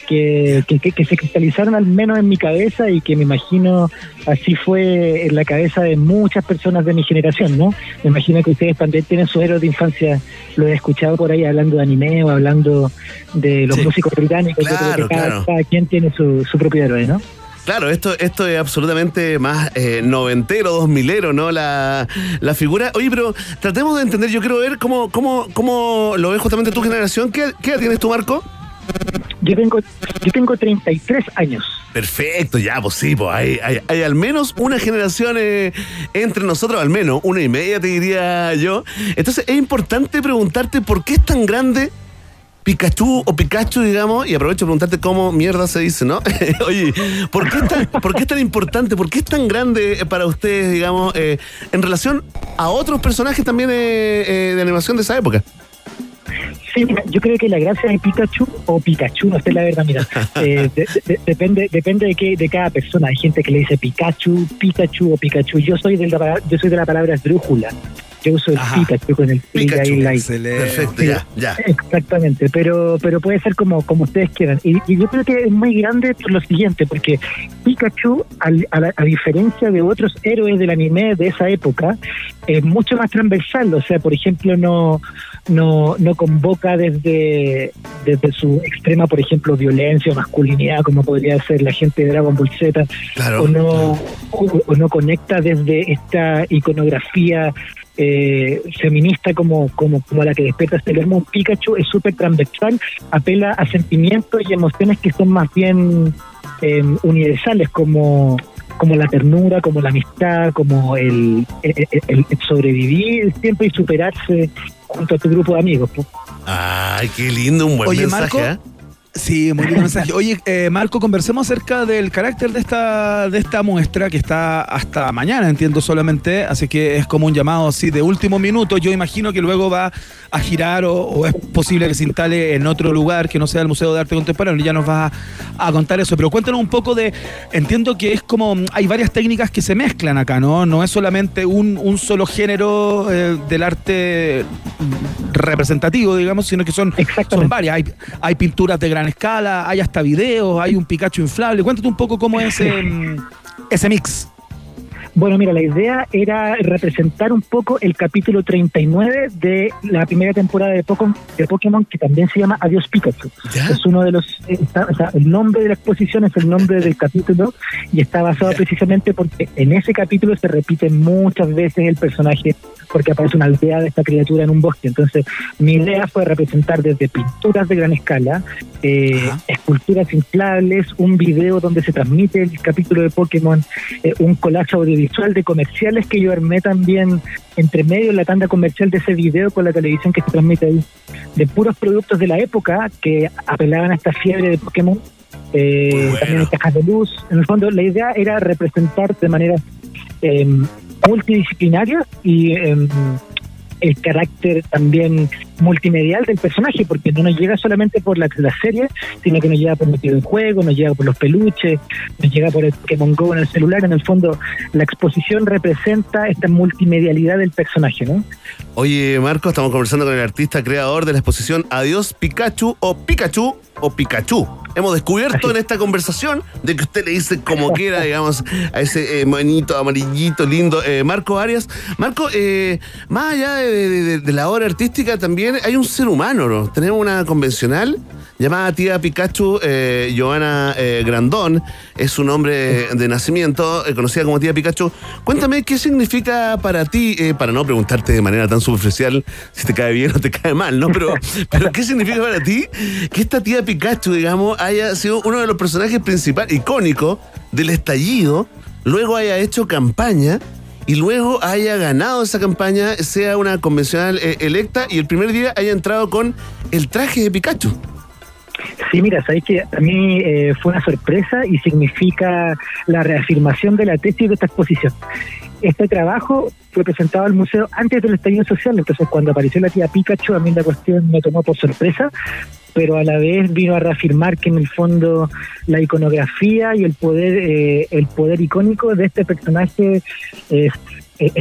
que, que, que- que se cristalizaron al menos en mi cabeza y que me imagino así fue en la cabeza de muchas personas de mi generación, ¿no? Me imagino que ustedes también tienen sus héroes de infancia, lo he escuchado por ahí hablando de anime o hablando de los Sí. músicos británicos. Yo creo Claro, que cada, claro. cada quien tiene su, su propio héroe, ¿no? Claro, esto, esto es absolutamente más eh, noventero, dos milero, ¿no? La, la figura. Oye, pero tratemos de entender, yo quiero ver cómo, cómo, cómo lo ves justamente tu generación. ¿Qué, qué edad tienes tú, Marco? Yo tengo, yo tengo 33 años. Perfecto, ya, pues sí, pues hay, hay, hay al menos una generación eh, entre nosotros, al menos una y media, te diría yo. Entonces es importante preguntarte por qué es tan grande Pikachu o Pikachu, digamos, y aprovecho de preguntarte cómo mierda se dice, ¿no? Oye, ¿por qué, es tan, ¿por qué es tan importante, por qué es tan grande para ustedes, digamos, eh, en relación a otros personajes también eh, eh, de animación de esa época? Sí, mira, yo creo que la gracia de Pikachu o Pikachu, no sé la verdad, mira, eh, de- de- depende depende de qué de cada persona. Hay gente que le dice Pikachu, Pikachu o Pikachu. Yo soy de la yo soy de la palabra esdrújula. Yo uso el Pikachu con el Pikachu. ahí, like. Perfecto, ya, ya. Exactamente, pero pero puede ser como como ustedes quieran. Y, y yo creo que es muy grande por lo siguiente, porque Pikachu, al- a, la- a diferencia de otros héroes del anime de esa época, es mucho más transversal. O sea, por ejemplo, no no no convoca desde desde su extrema, por ejemplo, violencia o masculinidad, como podría ser la gente de Dragon Ball Z, Claro. o no o, o no conecta desde esta iconografía eh, feminista como, como, como la que despierta Sailor Moon. Pikachu es súper transversal, apela a sentimientos y emociones que son más bien eh, universales, como, como la ternura, como la amistad, como el, el- el- el sobrevivir siempre y superarse junto a tu grupo de amigos. Ay, qué lindo, un buen Oye, mensaje, Marco, ¿eh? Sí, muy lindo mensaje. Oye, eh, Marco, conversemos acerca del carácter de esta, de esta muestra que está hasta mañana, entiendo solamente, así que es como un llamado así de último minuto. Yo imagino que luego va a girar o, o es posible que se instale en otro lugar que no sea el Museo de Arte Contemporáneo. Ya nos vas a, a contar eso, pero cuéntanos un poco de, entiendo que es como, hay varias técnicas que se mezclan acá, ¿no? No es solamente un, un solo género eh, del arte representativo, digamos, sino que son, son varias. Hay, hay pinturas de gran escala, hay hasta videos, hay un Pikachu inflable. Cuéntate un poco cómo es ese, mm, ese mix. Bueno, mira, la idea era representar un poco el capítulo 39 de la primera temporada de Pokémon, de Pokémon que también se llama Adiós Pikachu. Es uno de los, eh, está- o sea, el nombre de la exposición es el nombre del capítulo y está basado precisamente porque en ese capítulo se repite muchas veces el personaje porque aparece una aldea de esta criatura en un bosque. Entonces, mi idea fue representar desde pinturas de gran escala, eh, esculturas inflables, un video donde se transmite el capítulo de Pokémon, eh, un collage audiovisual de comerciales que yo armé también entre medio en la tanda comercial de ese video con la televisión que se transmite ahí, de puros productos de la época que apelaban a esta fiebre de Pokémon. Eh, También hay cajas de luz. En el fondo, la idea era representar de manera eh, multidisciplinaria y eh, el carácter también multimedial del personaje, porque no nos llega solamente por la, la serie, sino que nos llega por los videojuegos, nos llega por los peluches, nos llega por el Pokémon Go en el celular. En el fondo, la exposición representa esta multimedialidad del personaje, ¿no? Oye, Marco, estamos conversando con el artista creador de la exposición Adiós Pikachu o Pikachu o Pikachu. Hemos descubierto en esta conversación de que usted le dice como quiera, digamos, a ese eh, monito amarillito lindo. Eh, Marco Arias. Marco, eh, más allá de, la obra artística, también hay un ser humano, ¿no? Tenemos una convencional llamada tía Pikachu, eh, eh, Grandón, es su nombre de nacimiento, eh, conocida como tía Pikachu. Cuéntame qué significa para ti, eh, para no preguntarte de manera tan superficial si te cae bien o te cae mal, ¿no? Pero, pero ¿qué significa para ti que esta tía Pikachu, digamos, haya sido uno de los personajes principales, icónicos del estallido, luego haya hecho campaña? Y luego haya ganado esa campaña, sea una convencional eh, electa y el primer día haya entrado con el traje de Pikachu. Sí, mira, sabéis que a mí eh, fue una sorpresa y significa la reafirmación de la tesis de esta exposición. Este trabajo fue presentado al museo antes del estallido social, entonces cuando apareció la tía Pikachu, a mí la cuestión me tomó por sorpresa, pero a la vez vino a reafirmar que en el fondo la iconografía y el poder, eh, el poder icónico de este personaje es,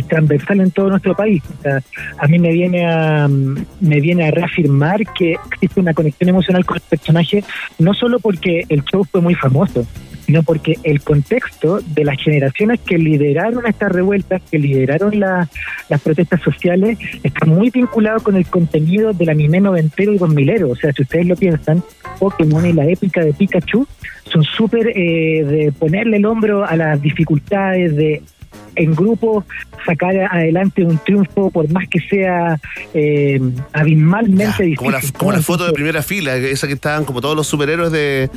transversal en todo nuestro país. O sea, a mí me viene a me viene a reafirmar que existe una conexión emocional con el personaje, no solo porque el show fue muy famoso, sino porque el contexto de las generaciones que lideraron estas revueltas, que lideraron la- las protestas sociales, está muy vinculado con el contenido del anime noventero y dos milero. O sea, si ustedes lo piensan, Pokémon y la épica de Pikachu son súper eh, de ponerle el hombro a las dificultades, de en grupo sacar adelante un triunfo por más que sea eh, abismalmente difícil. Como la, como la foto de primera fila, esa que estaban como todos los superhéroes de,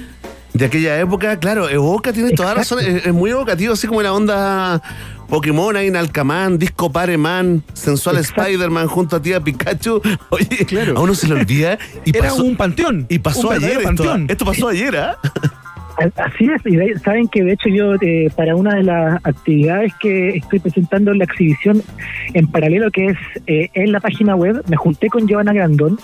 de aquella época. Claro, evoca, tienes toda razón, es, es muy evocativo, así como la onda Pokémon, ahí en Alcamán, Disco Pareman, Sensual Spider-Man junto a tía Pikachu. Oye, a uno se le olvida. Y Era pasó, un panteón. Y pasó un ayer esto. panteón. Esto pasó ayer, ¿ah? Así es, y de- saben que de hecho yo eh, para una de las actividades que estoy presentando en la exhibición en paralelo que es eh, en la página web, me junté con Giovanna Grandón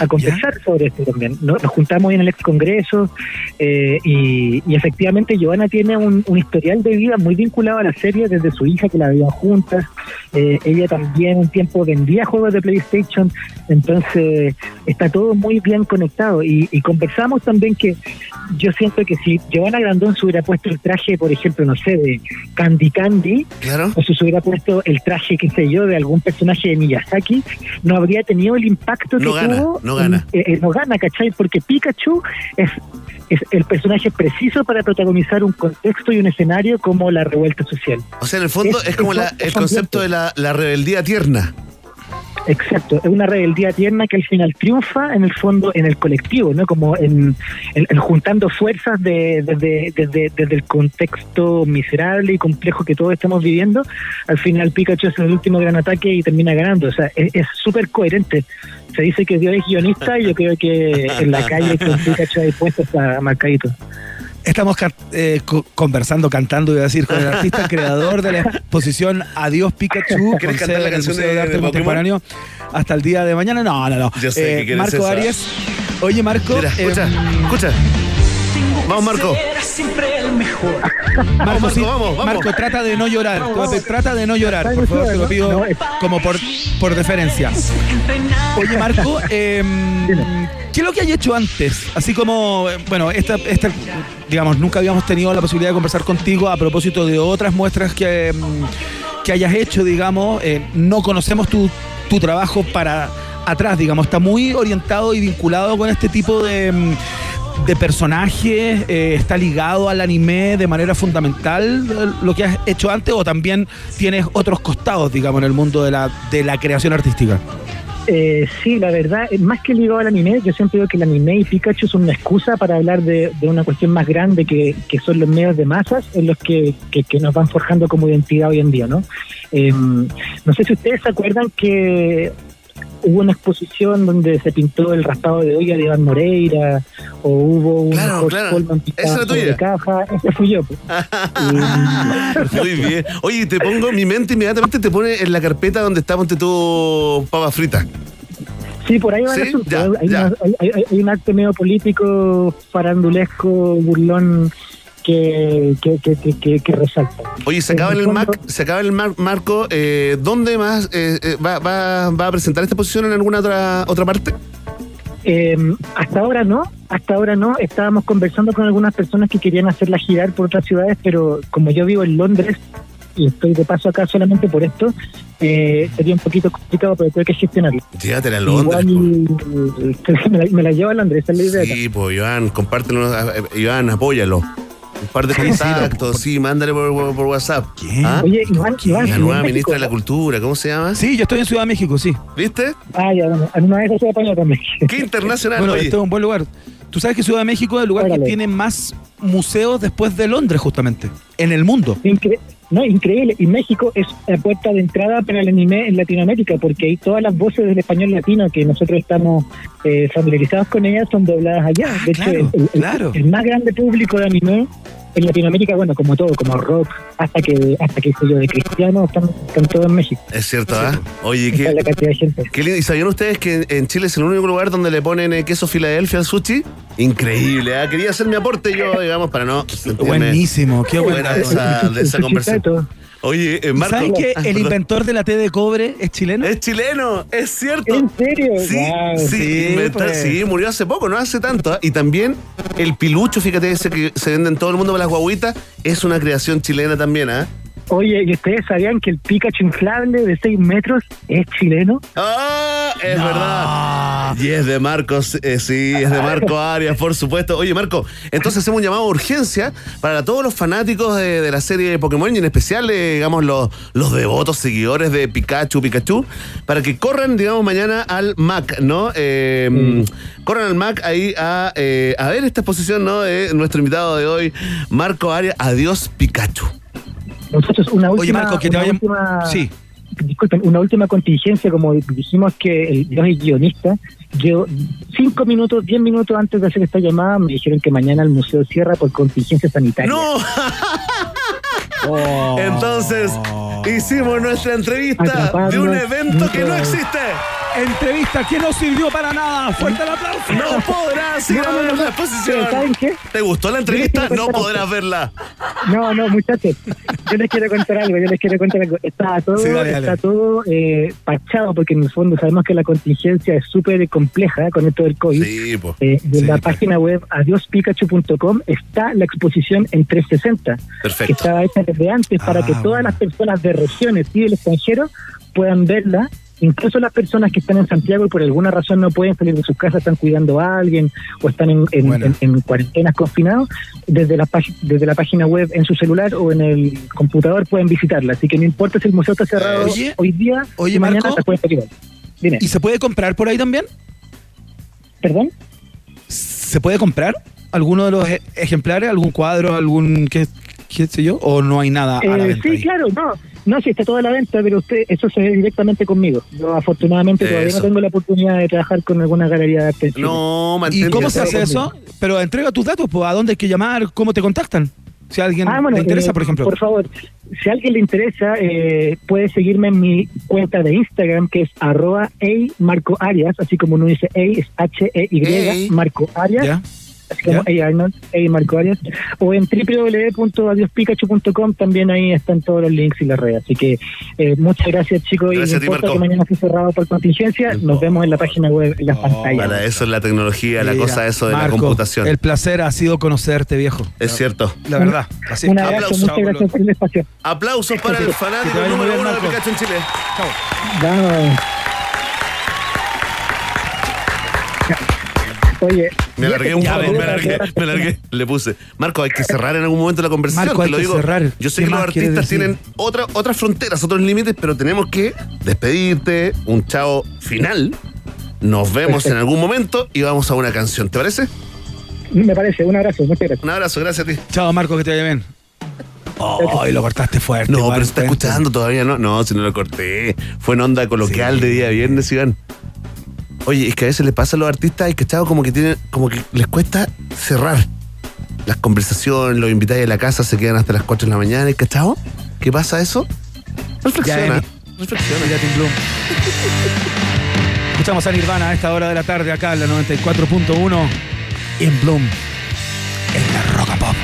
a conversar sobre esto también. ¿no? Nos juntamos en el ex congreso eh, y, y efectivamente Giovanna tiene un, un historial de vida muy vinculado a la serie desde su hija que la veían juntas. Eh, ella también un tiempo vendía juegos de PlayStation, entonces está todo muy bien conectado y, y conversamos también que yo siento que si Giovanna Grandón se hubiera puesto el traje, por ejemplo, no sé, de Candy Candy, o si se hubiera puesto el traje, qué sé yo, de algún personaje de Miyazaki, no habría tenido el impacto que gana, tuvo. no gana. Eh, eh, no gana, ¿cachai? Porque Pikachu es, es el personaje preciso para protagonizar un contexto y un escenario como la revuelta social. O sea, en el fondo Es- es, como la- el concepto de la, la rebeldía tierna. Exacto, es una rebeldía tierna que al final triunfa en el fondo en el colectivo, ¿no? Como en, juntando fuerzas de- desde, desde, desde el contexto miserable y complejo que todos estamos viviendo. Al final Pikachu es el último gran ataque y termina ganando. O sea, es es súper coherente. Se dice que Dios es guionista y yo creo que en la calle con Pikachu hay puestos a marcadito. Estamos eh, co- conversando, cantando, iba a decir, con el artista creador de la exposición Adiós Pikachu, con ¿Quieres cantar sede la en el canción Museo de- de Arte de? Contemporáneo hasta el día de mañana. No, no, no. Yo sé que quieres Marco esa. Arias. Oye, Marco. Mira, escucha, em, escucha. Vamos, Marco. siempre el mejor. Marco, Marco, sí, vamos, vamos. Marco, trata de no llorar. Trata de no llorar, por favor, te lo pido como por, por deferencia. Oye, Marco, em, ¿qué es lo que hay hecho antes? Así como, eh, bueno, esta, esta, digamos, nunca habíamos tenido la posibilidad de conversar contigo a propósito de otras muestras que, em, que hayas hecho, digamos. Eh, no conocemos tu, tu trabajo para atrás, digamos. Está muy orientado y vinculado con este tipo de... em, de personajes, eh, está ligado al anime de manera fundamental eh, lo que has hecho antes o también tienes otros costados, digamos, en el mundo de la, de la creación artística? Eh, sí, la verdad, eh, más que ligado al anime, yo siempre digo que el anime y Pikachu son una excusa para hablar de, una cuestión más grande que, son los medios de masas en los que, que- nos van forjando como identidad hoy en día, ¿no? Eh, no sé si ustedes se acuerdan que hubo una exposición donde se pintó el raspado de olla de Iván Moreira, o hubo un Claro, claro. Esa de caja, ese fui yo. pues. Muy bien. Oye, te pongo, mi mente inmediatamente te pone en la carpeta donde está ponte tu papa frita. Sí, por ahí va el Sí, una- hay- hay- hay un acto medio político, farandulesco, burlón que, que. Oye, se En acaba el el Mac, se acaba el mar- marco. Eh, ¿Dónde más eh, eh, va, va- va a presentar esta exposición en alguna otra otra parte? Eh, hasta ahora no, hasta ahora no. Estábamos conversando con algunas personas que querían hacerla girar por otras ciudades, pero como yo vivo en Londres y estoy de paso acá solamente por esto, eh, sería un poquito complicado, pero tengo que gestionarlo. Llévatela a Londres. Igual me, la, me la llevo a Londres, esa es la idea. Sí, pues Iván, compártelo, Iván, apóyalo. Un par de contactos, sí, mándale por, por- por WhatsApp. ¿Ah? Oye, Iván, Iván, La nueva México- ministra de la Cultura, ¿cómo se llama? Sí, yo estoy en Ciudad de México, sí. ¿Viste? Ah, ya, bueno, en una vez se apañó también. Qué internacional, Bueno, oye. este es un buen lugar. Tú sabes que Ciudad de México es el lugar que tiene más museos después de Londres, justamente, en el mundo. Incre- no, increíble. Y México es la puerta de entrada para el anime en Latinoamérica, porque ahí todas las voces del español latino que nosotros estamos eh, familiarizados con ellas son dobladas allá. Ah, de claro, hecho, el, el- claro. el más grande público de anime en Latinoamérica, bueno, como todo, como rock, hasta que, hasta que yo, de cristiano, están, están todos en México. Es cierto, ¿ah? Oye, Esa es qué, la cantidad de gente. qué lindo. ¿Y sabían ustedes que en Chile es el único lugar donde le ponen eh, queso Filadelfia al sushi? Increíble, ¿ah? Quería hacer mi aporte yo, digamos, para no Buenísimo, qué bueno. fuera de esa, de esa El conversación. Oye, eh, Marco. ¿Sabes que el inventor de la T de cobre es chileno? Es chileno, es cierto. ¿En serio? Sí, Wow. sí, Sí, inventa- pues. sí, murió hace poco, no hace tanto. ¿ah? Y también el pilucho, fíjate, ese que se vende en todo el mundo para las guaguitas, es una creación chilena también, ¿ah? Oye, ¿y ustedes sabían que el Pikachu inflable de 6 metros es chileno? ¡Ah! Es verdad. Y es de Marcos, eh, sí, es de Marco Arias, por supuesto. Oye, Marco, entonces hacemos un llamado de urgencia para todos los fanáticos de, de la serie de Pokémon y en especial, eh, digamos, los, los devotos seguidores de Pikachu, Pikachu, para que corran, digamos, mañana al MAC, ¿no? Eh, Corran al MAC ahí a, eh, a ver esta exposición, ¿no? De nuestro invitado de hoy, Marco Arias. Adiós, Pikachu. Muchachos, una última... Oye, Marco, que te una vayan. última- Sí. disculpen, una última contingencia, como dijimos que el, yo soy guionista, yo cinco minutos, diez minutos antes de hacer esta llamada me dijeron que mañana el museo cierra por contingencia sanitaria. ¡No! Oh. Entonces, hicimos nuestra entrevista de un evento que no existe. Entrevista que no sirvió para nada. Fuerte el aplauso. No podrás ir a No, ver no, la exposición. ¿saben qué? ¿Te gustó la entrevista? No podrás algo. verla. No, no, muchachos, yo les quiero contar algo, yo les quiero contar algo. Está todo, Sí, dale, dale. está todo eh, pachado, porque en el fondo sabemos que la contingencia es súper compleja con esto del COVID. Sí, pues. Eh, en Sí, la pues. página web adiospikachu.com está la exposición en 360, que Perfecto. estaba hecha desde antes para Ah, que todas bueno. las personas de regiones y del extranjero puedan verla. Incluso las personas que están en Santiago y por alguna razón no pueden salir de sus casas, están cuidando a alguien o están en, en, Bueno. en- en cuarentenas confinados, desde la, desde la página web en su celular o en el computador pueden visitarla. Así que no importa si el museo está cerrado Oye, hoy día oye, y mañana se puede. Dime, ¿Y se puede comprar por ahí también? ¿perdón? ¿Se puede comprar alguno de los e- ejemplares? ¿Algún cuadro? ¿Algún qué, qué sé yo? ¿O no hay nada a la Eh, venta? sí, ahí? claro, no. No, sí, está toda la venta, pero usted eso se ve directamente conmigo. Yo afortunadamente todavía Eso. no tengo la oportunidad de trabajar con alguna galería de arte. en Chile. No, ¿Y cómo se hace eso? Pero entrega tus datos, pues, ¿a dónde hay que llamar? ¿Cómo te contactan? Si a alguien Ah, bueno, le interesa, eh, por ejemplo. Por favor, si a alguien le interesa, eh, puede seguirme en mi cuenta de Instagram, que es arroba Marco Arias, así como uno dice A, es H-E-Y, Ey. Marco Arias. ¿Ya? Así como ¿Ya? A Arnold, A Marco Arias. O en www.adiospikachu.com también ahí están todos los links y las redes. Así que eh, muchas gracias, chicos. Gracias y a no ti, importa Marco. que mañana esté cerrado por contingencia, nos vemos en la página web, en las pantallas. Para eso es la tecnología, la Mira, cosa eso de Marco, la computación. El placer ha sido conocerte, viejo. Es cierto. La verdad. Así. Un abrazo, Aplausos. muchas gracias por el espacio. Aplausos para el fanático número uno de. Pikachu en Chile. Vamos. Oye, Me alargué un poco, me alargué, me alargué. Le puse. Marco, hay que cerrar en algún momento la conversación. Marco, hay lo que digo. cerrar. Yo sé ¿Qué que los artistas tienen otra, otras fronteras, otros límites, pero tenemos que despedirte, un chao final. Nos vemos Perfecto. en algún momento y vamos a una canción. ¿Te parece? Me parece, un abrazo, muchas gracias. Un abrazo, gracias a ti. Chao, Marco, que te vaya bien. Oh, y lo cortaste fuerte. No, pero se está escuchando todavía, ¿no? No, si no lo corté. Fue en onda coloquial Sí. de día viernes, Iván. Oye, es que a veces les pasa a los artistas y cachado como que tienen, como que les cuesta cerrar las conversaciones, los invitados a la casa se quedan hasta las 4 de la mañana, ¿y cachado? ¿Qué pasa eso? Reflexiona. Reflexiona. Escuchamos a Nirvana a esta hora de la tarde acá en la 94.1 en Bloom. En la Roca Pop.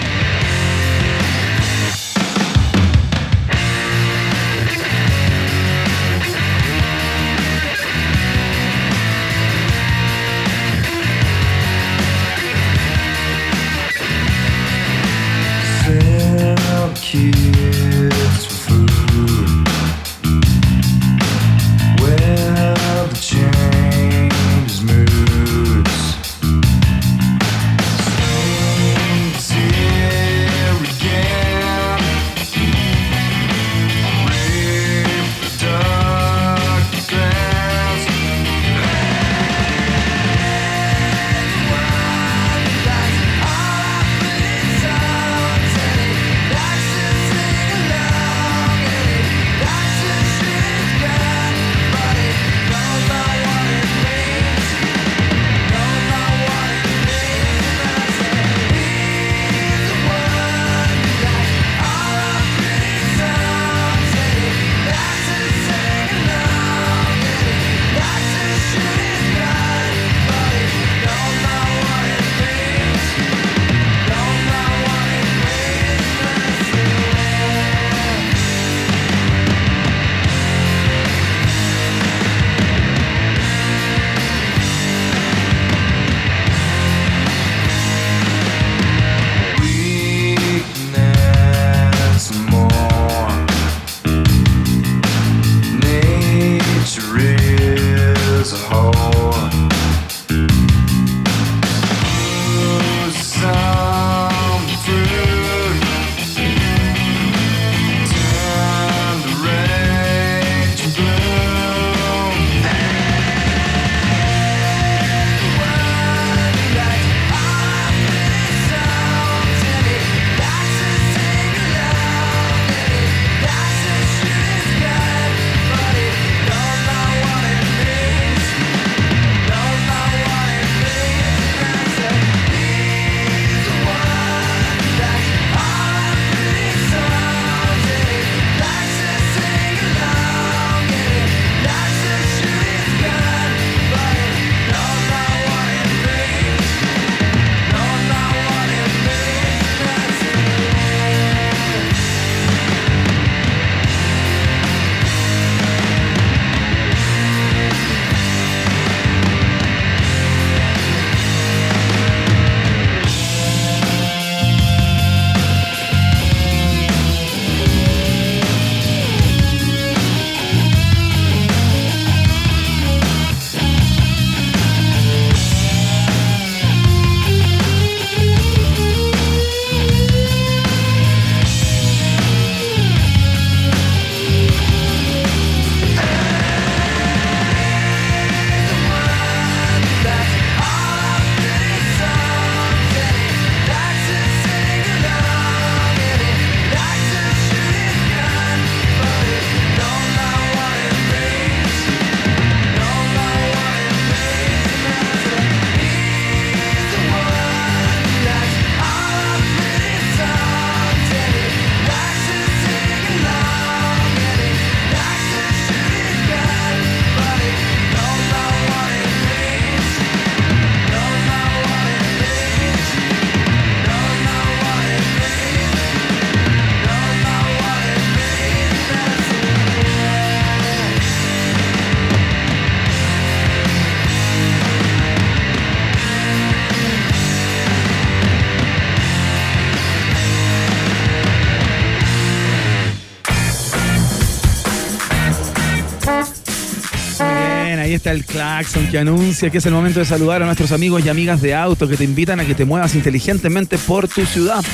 Está el claxon que anuncia que es el momento de saludar a nuestros amigos y amigas de auto que te invitan a que te muevas inteligentemente por tu ciudad.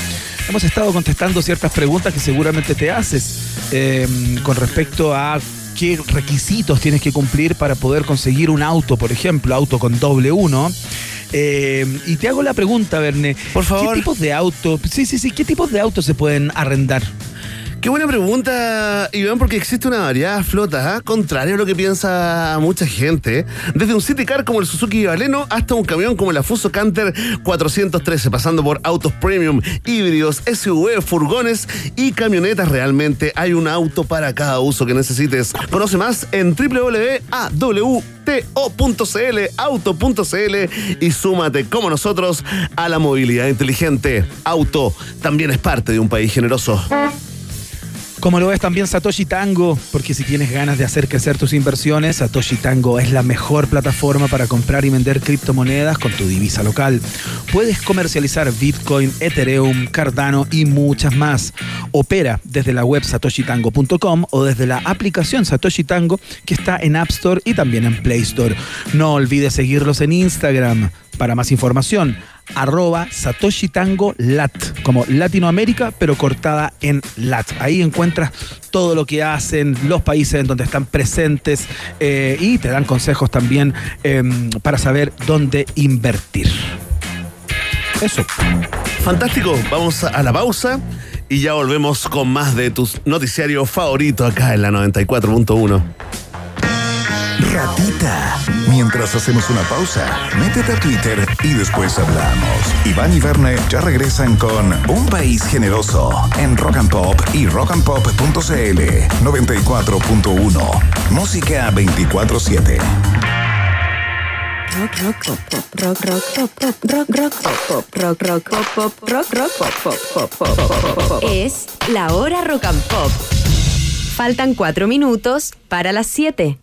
Hemos estado contestando ciertas preguntas que seguramente te haces eh, con respecto a qué requisitos tienes que cumplir para poder conseguir un auto, por ejemplo, auto con doble uno. Eh, y te hago la pregunta, Verne. Por favor. ¿Qué tipos de autos? Sí, sí, sí. ¿Qué tipos de autos se pueden arrendar? Qué buena pregunta, Iván, porque existe una variedad de flotas, ¿ah? contrario a lo que piensa mucha gente. Desde un City Car como el Suzuki Baleno hasta un camión como el Afuso Canter 413, pasando por autos premium, híbridos, SUV, furgones y camionetas. Realmente hay un auto para cada uso que necesites. Conoce más en www.awto.cl, auto.cl y súmate como nosotros a la movilidad inteligente. Auto también es parte de un país generoso. Como lo es también Satoshi Tango, porque si tienes ganas de hacer crecer tus inversiones, Satoshi Tango es la mejor plataforma para comprar y vender criptomonedas con tu divisa local. Puedes comercializar Bitcoin, Ethereum, Cardano y muchas más. Opera desde la web satoshitango.com o desde la aplicación Satoshi Tango que está en App Store y también en Play Store. No olvides seguirlos en Instagram. Para más información, arroba Satoshi Tango Lat, como Latinoamérica, pero cortada en Lat. Ahí encuentras todo lo que hacen, los países en donde están presentes eh, y te dan consejos también eh, para saber dónde invertir. Eso. Fantástico, vamos a la pausa y ya volvemos con más de tus noticiarios favoritos acá en la 94.1. Ratita. Mientras hacemos una pausa, métete a Twitter y después hablamos. Iván y Verne ya regresan con Un País Generoso en Rock and Pop y rockandpop.cl 94.1. Música 24-7. Rock, rock, pop, pop, rock, rock, pop, pop, rock, rock, pop, rock, rock, pop, rock, rock, pop, pop, pop, pop, pop. Es la hora rock and pop. Faltan cuatro minutos para las 7.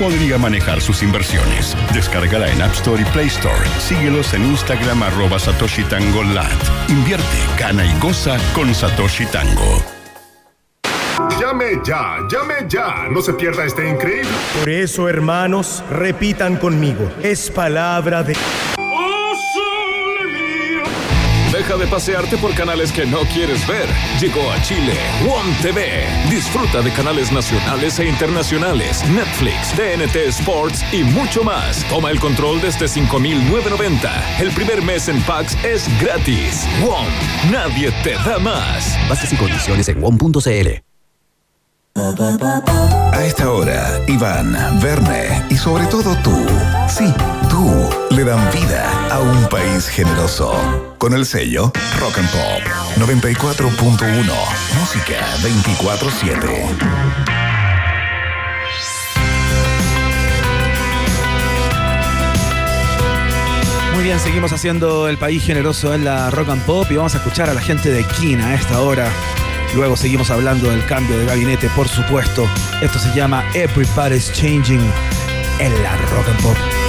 podría manejar sus inversiones. Descárgala en App Store y Play Store. Síguelos en Instagram arroba Satoshi Tango Lat. Invierte, gana y goza con Satoshi Tango. Llame ya, llame ya. No se pierda este increíble. Por eso, hermanos, repitan conmigo. Es palabra de... De pasearte por canales que no quieres ver. Llegó a Chile WOM TV. Disfruta de canales nacionales e internacionales, Netflix, TNT Sports y mucho más. Toma el control desde 5.990. El primer mes en Pax es gratis. WOM, nadie te da más. Bases y condiciones en WOM.cl. A esta hora, Iván, Verne y sobre todo tú, sí, tú, le dan vida a un país generoso. Con el sello Rock and Pop 94.1. Música 24-7. Muy bien, seguimos haciendo el país generoso en la rock and pop y vamos a escuchar a la gente de Kina a esta hora. Luego seguimos hablando del cambio de gabinete, por supuesto. Esto se llama Everybody's Changing en la rock and pop.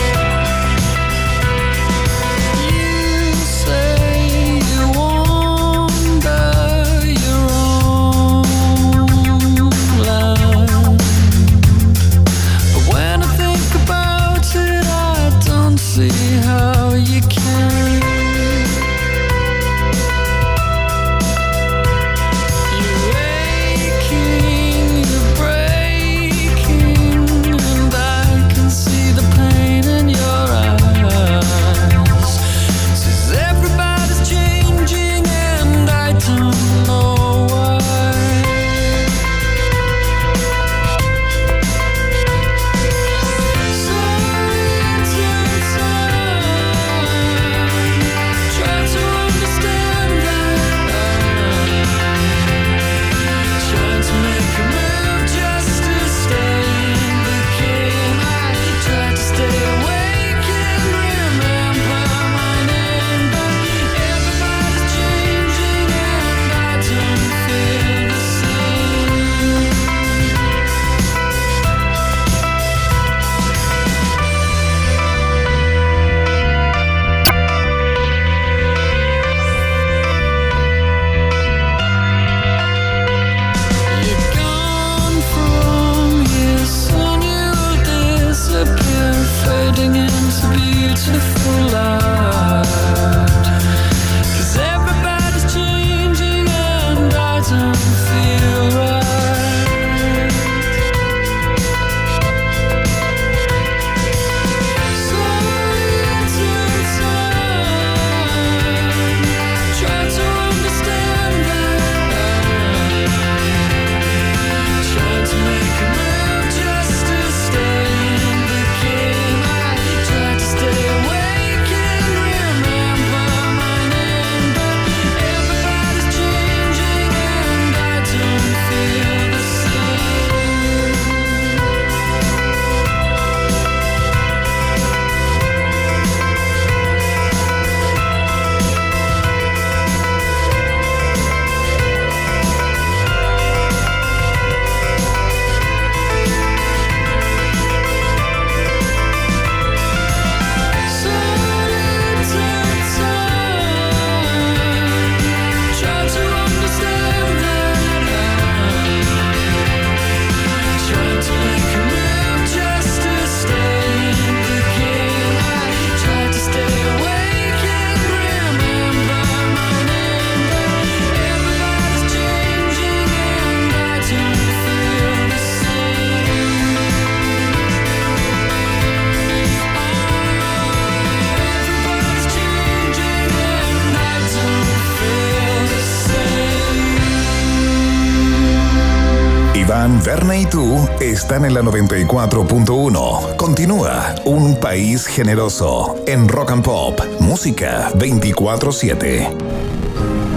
Están en la 94.1. Continúa Un País Generoso en Rock and Pop. Música 24-7.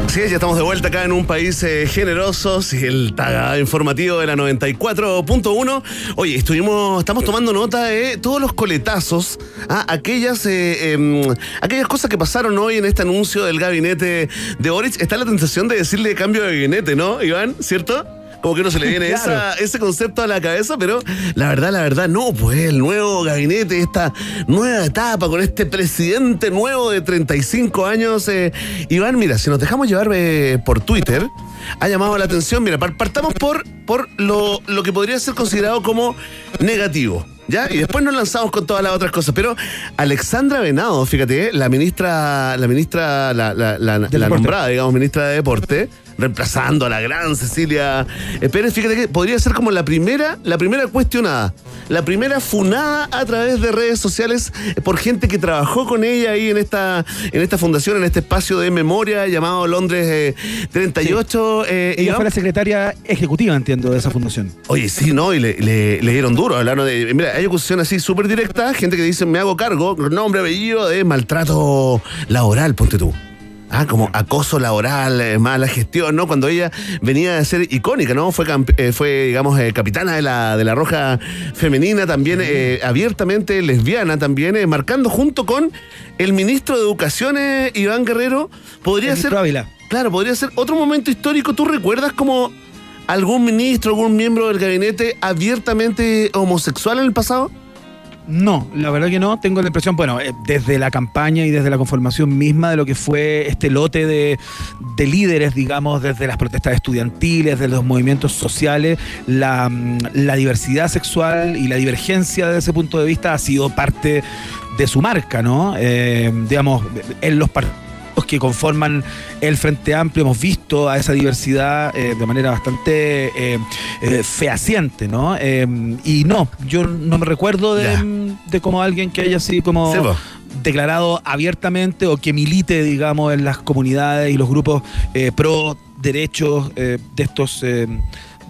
Así es, ya estamos de vuelta acá en un país eh, generoso, el taga informativo de la 94.1. Oye, estuvimos, estamos tomando nota de todos los coletazos, ah, aquellas, eh, em, aquellas cosas que pasaron hoy en este anuncio del gabinete de Boric. Está la tentación de decirle cambio de gabinete, ¿no, Iván? ¿Cierto? Como que no se le viene Claro. esa- ese concepto a la cabeza, pero la verdad, la verdad, no, pues el nuevo gabinete, esta nueva etapa con este presidente nuevo de 35 años. eh, Iván, mira, si nos dejamos llevar eh, por Twitter, ha llamado la atención. Mira, par- partamos por, por lo, lo que podría ser considerado como negativo. ¿Ya? Y después nos lanzamos con todas las otras cosas. Pero Alexandra Venado, fíjate, la ministra, la ministra, la, la- la- nombrada, digamos, ministra de Deporte, reemplazando a la gran Cecilia eh, Pérez, fíjate que podría ser como la primera, la primera cuestionada, la primera funada a través de redes sociales por gente que trabajó con ella ahí en esta, en esta fundación, en este espacio de memoria llamado Londres eh, 38. eh, Ella fue la secretaria ejecutiva, entiendo, de esa fundación. Oye, sí, ¿no? Y le, le- le dieron duro. Hablaron de. Mira, hay acusaciones así súper directas. Gente que dice, me hago cargo, nombre, apellido, de maltrato laboral, ponte tú. Ah, como acoso laboral, eh, mala gestión, ¿no? Cuando ella venía a ser icónica, ¿no? Fue, eh, fue digamos, eh, capitana de la, de la Roja Femenina, también eh, abiertamente lesbiana, también, marcando junto con el ministro de Educación, eh, Iván Guerrero. Podría El ser. Ávila. Claro, podría ser otro momento histórico. ¿Tú recuerdas como algún ministro, algún miembro del gabinete abiertamente homosexual en el pasado? No, la verdad que no. Tengo la impresión, bueno, eh, desde la campaña y desde la conformación misma de lo que fue este lote de, de líderes, digamos, desde las protestas estudiantiles, de los movimientos sociales, la, mm, diversidad sexual y la divergencia desde ese punto de vista ha sido parte de su marca, ¿no? Eh, digamos, en los partidos que conforman el Frente Amplio. Hemos visto a esa diversidad eh, de manera bastante eh, eh, fehaciente, ¿no? Eh, y no, yo no me recuerdo de, de como alguien que haya así como declarado abiertamente o que milite, digamos, en las comunidades y los grupos eh, pro derechos eh, de estos eh,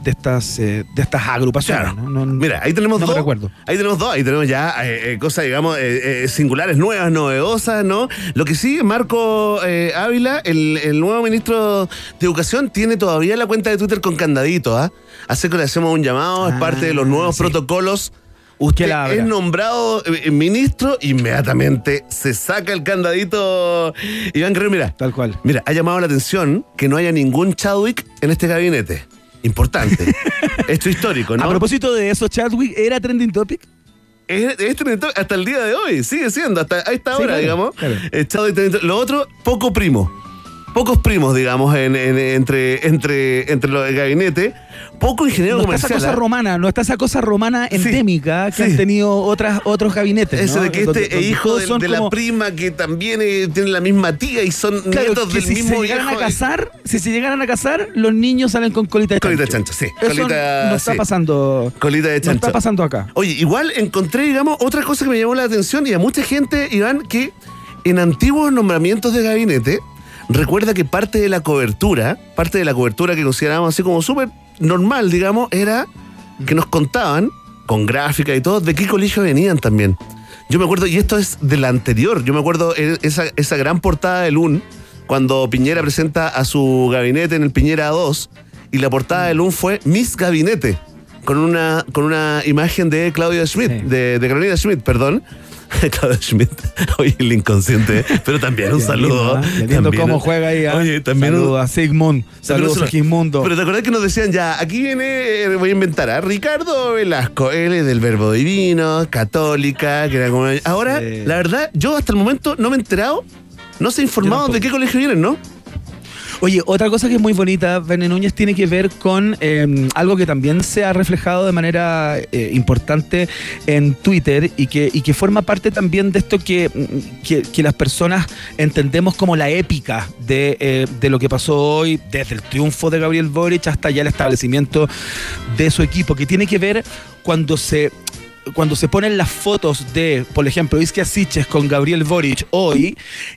de estas eh, de estas agrupaciones. Claro. ¿no? No- Mira, ahí tenemos no dos. recuerdo. Ahí tenemos dos, ahí tenemos ya eh, eh, cosas, digamos, eh, singulares, nuevas, novedosas, ¿no? Lo que sí, Marco Ávila, el, el nuevo ministro de Educación, tiene todavía la cuenta de Twitter con candadito, ¿ah? Hace que le hacemos un llamado, es Ah, parte de los nuevos sí. protocolos. Usted es nombrado ministro, inmediatamente se saca el candadito. Iván Guerrero, mira. Tal cual. Mira, ha llamado la atención que no haya ningún Chadwick en este gabinete. Importante. Esto histórico, ¿no? A propósito de eso, Chadwick era trending topic. Es, es trending topic hasta el día de hoy, sigue siendo, hasta a esta Sí, hora, claro, digamos. claro. Eh, Chadwick. Lo otro, poco primo. Pocos primos, digamos, en- en- entre, entre, entre los del gabinete. Poco ingeniero No está esa comercial. cosa ¿ah? romana, no está esa cosa romana Sí, endémica que sí. han tenido otras, otros gabinetes. Ese ¿no? de que Donde- este donde es hijo de, son de la como- prima que también eh, tiene la misma tía y son Claro, nietos del si mismo se llegaran viejo. a casar, si se llegaran a casar, los niños salen con colita de Colita de chancho. chancho, sí. Eso Colita, no está sí. pasando. Colita de No chancho. está pasando acá. Oye, igual encontré, digamos, otra cosa que me llamó la atención y a mucha gente, Iván, que en antiguos nombramientos de gabinete, recuerda que parte de la cobertura, parte de la cobertura que considerábamos así como súper normal, digamos, era que nos contaban, con gráfica y todo, de qué colegio venían también. Yo me acuerdo, y esto es de la anterior, yo me acuerdo esa, esa gran portada de LUN, cuando Piñera presenta a su gabinete en el Piñera 2, y la portada de LUN fue Miss Gabinete, con una, con una imagen de Claudia Schmidt, Sí. de, de Carolina Schmidt, perdón. Claudia Schmidt, oye, el inconsciente, pero también un saludo. lindo, ¿ah? Cómo juega ahí. ¿ah? Oye, también un- Saludos a Sigmund. Saludos a Gismundo. Pero te acordás que nos decían ya, aquí viene, eh, voy a inventar, a Ricardo Velasco, él es del Verbo Divino, católica, que era como... Ahora, Sí. la verdad, yo hasta el momento no me he enterado, no sé informado tampoco. de qué colegio vienen, ¿no? Oye, otra cosa que es muy bonita, Verne Núñez, tiene que ver con eh, algo que también se ha reflejado de manera eh, importante en Twitter y que, y que forma parte también de esto que, mm, que las personas entendemos como la épica de, eh, de lo que pasó hoy, desde el triunfo de Gabriel Boric hasta ya el establecimiento de su equipo, que tiene que ver cuando se cuando se ponen las fotos de, por ejemplo, Iskia Siches con Gabriel Boric hoy,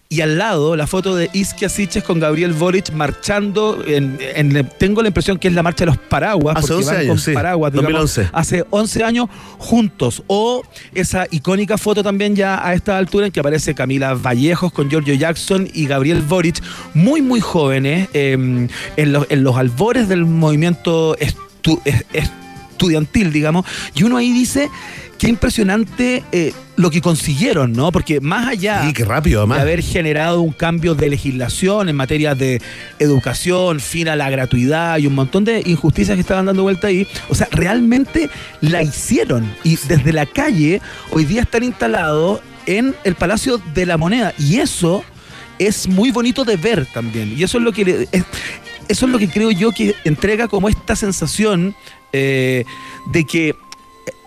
y al lado la foto de Iskia Siches con Gabriel Boric marchando, en, en- tengo la impresión que es la marcha de los paraguas, Hace porque 11 van años, con sí, paraguas, digamos, 2011. hace 11 años juntos. O esa icónica foto también ya a esta altura en que aparece Camila Vallejos con Giorgio Jackson y Gabriel Boric, muy, muy jóvenes, eh, en, los, en los albores del movimiento estu- es- estudiantil, digamos. Y uno ahí dice. Qué impresionante eh, lo que consiguieron, ¿no? Porque más allá Sí, qué rápido, de haber generado un cambio de legislación en materia de educación, fin a la gratuidad y un montón de injusticias que estaban dando vuelta ahí. O sea, realmente la hicieron y desde la calle hoy día están instalados en el Palacio de la Moneda y eso es muy bonito de ver también. Y eso es lo que le- es- eso es lo que creo yo que entrega como esta sensación eh, de que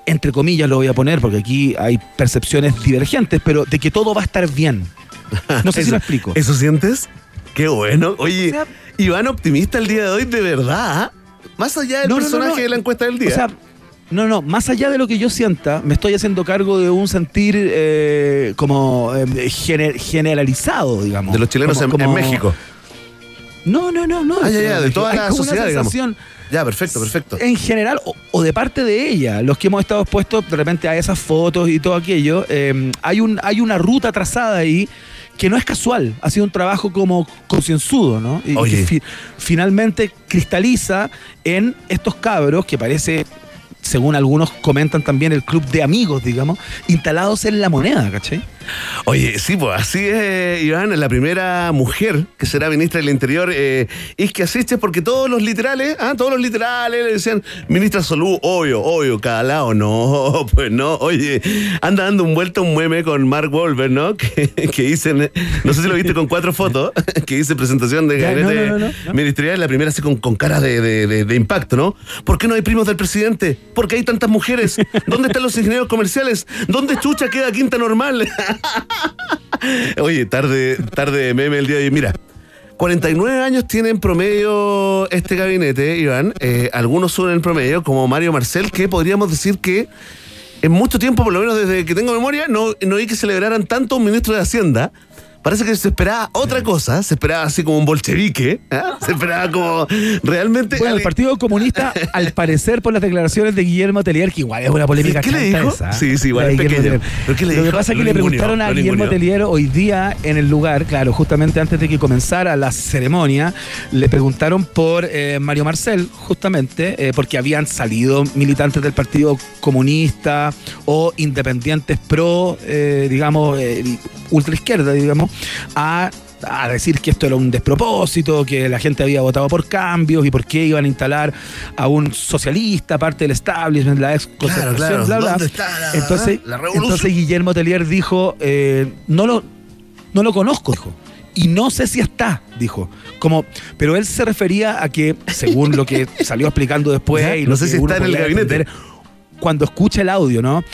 entre comillas lo voy a poner porque aquí hay percepciones divergentes, pero de que todo va a estar bien. No sé si lo explico. ¿Eso sientes? Qué bueno. Oye, O sea- Iván optimista el día de hoy, de verdad. Más allá del No, no, no, personaje no. de la encuesta del día. O sea, no, no, más allá de lo que yo sienta, me estoy haciendo cargo de un sentir eh, como eh, gener- generalizado, digamos. de los chilenos Como- en, México. No, no, no, no. Ah, ya, ya, de toda la sociedad, digamos. Ya, perfecto, perfecto. en general o, o de parte de ella, los que hemos estado expuestos de repente a esas fotos y todo aquello, eh, hay, un, hay una ruta trazada ahí que no es casual, ha sido un trabajo como concienzudo, ¿no? Y Oye. que fi- finalmente cristaliza en estos cabros que parece, según algunos comentan también, el club de amigos, digamos, instalados en la moneda, ¿cachai? Oye, sí, pues así es, Iván, la primera mujer que será ministra del Interior, eh, Isquia Siches, porque todos los literales, ah, todos los literales le decían, ministra Solú, obvio, obvio, cada lado, no, pues no, oye, anda dando un vuelto un meme con Mark Wolver, ¿no? Que, que dicen, no sé si lo viste con cuatro fotos, que dice presentación de gabinete no, no, no, no. ministerial, la primera así con, con cara de, de- de- de impacto, ¿no? ¿Por qué no hay primos del presidente? ¿Por qué hay tantas mujeres? ¿Dónde están los ingenieros comerciales? ¿Dónde chucha queda Quinta Normal? Oye, tarde, tarde de meme el día de hoy. Mira, 49 años tiene en promedio este gabinete, Iván. Eh, algunos suben en promedio, como Mario Marcel, que podríamos decir que en mucho tiempo, por lo menos desde que tengo memoria, no, no vi que celebraran tanto un ministro de Hacienda. Parece que se esperaba otra cosa, se esperaba así como un bolchevique, ¿ah? se esperaba como realmente... Bueno, el Partido Comunista, al parecer, por las declaraciones de Guillermo Telier, que igual es una polémica ¿Qué le dijo? esa, Sí, sí, igual es pequeño. Telier. ¿Pero qué le Lo que pasa es que Lo le preguntaron a Guillermo. Telier hoy día en el lugar, claro, justamente antes de que comenzara la ceremonia, le preguntaron por eh, Mario Marcel, justamente, eh, porque habían salido militantes del Partido Comunista o independientes pro, eh, digamos, eh, ultraizquierda, digamos, a a decir que esto era un despropósito, que la gente había votado por cambios y por qué iban a instalar a un socialista, parte del establishment, la ex Claro, claro. bla, bla. ¿Dónde está la- entonces, la entonces Guillermo Telier dijo, eh, no lo no lo conozco, dijo. Y no sé si está, dijo. Como, pero él se refería a que, según lo que salió explicando después, y no sé si está en el gabinete. entender, cuando escucha el audio, ¿no?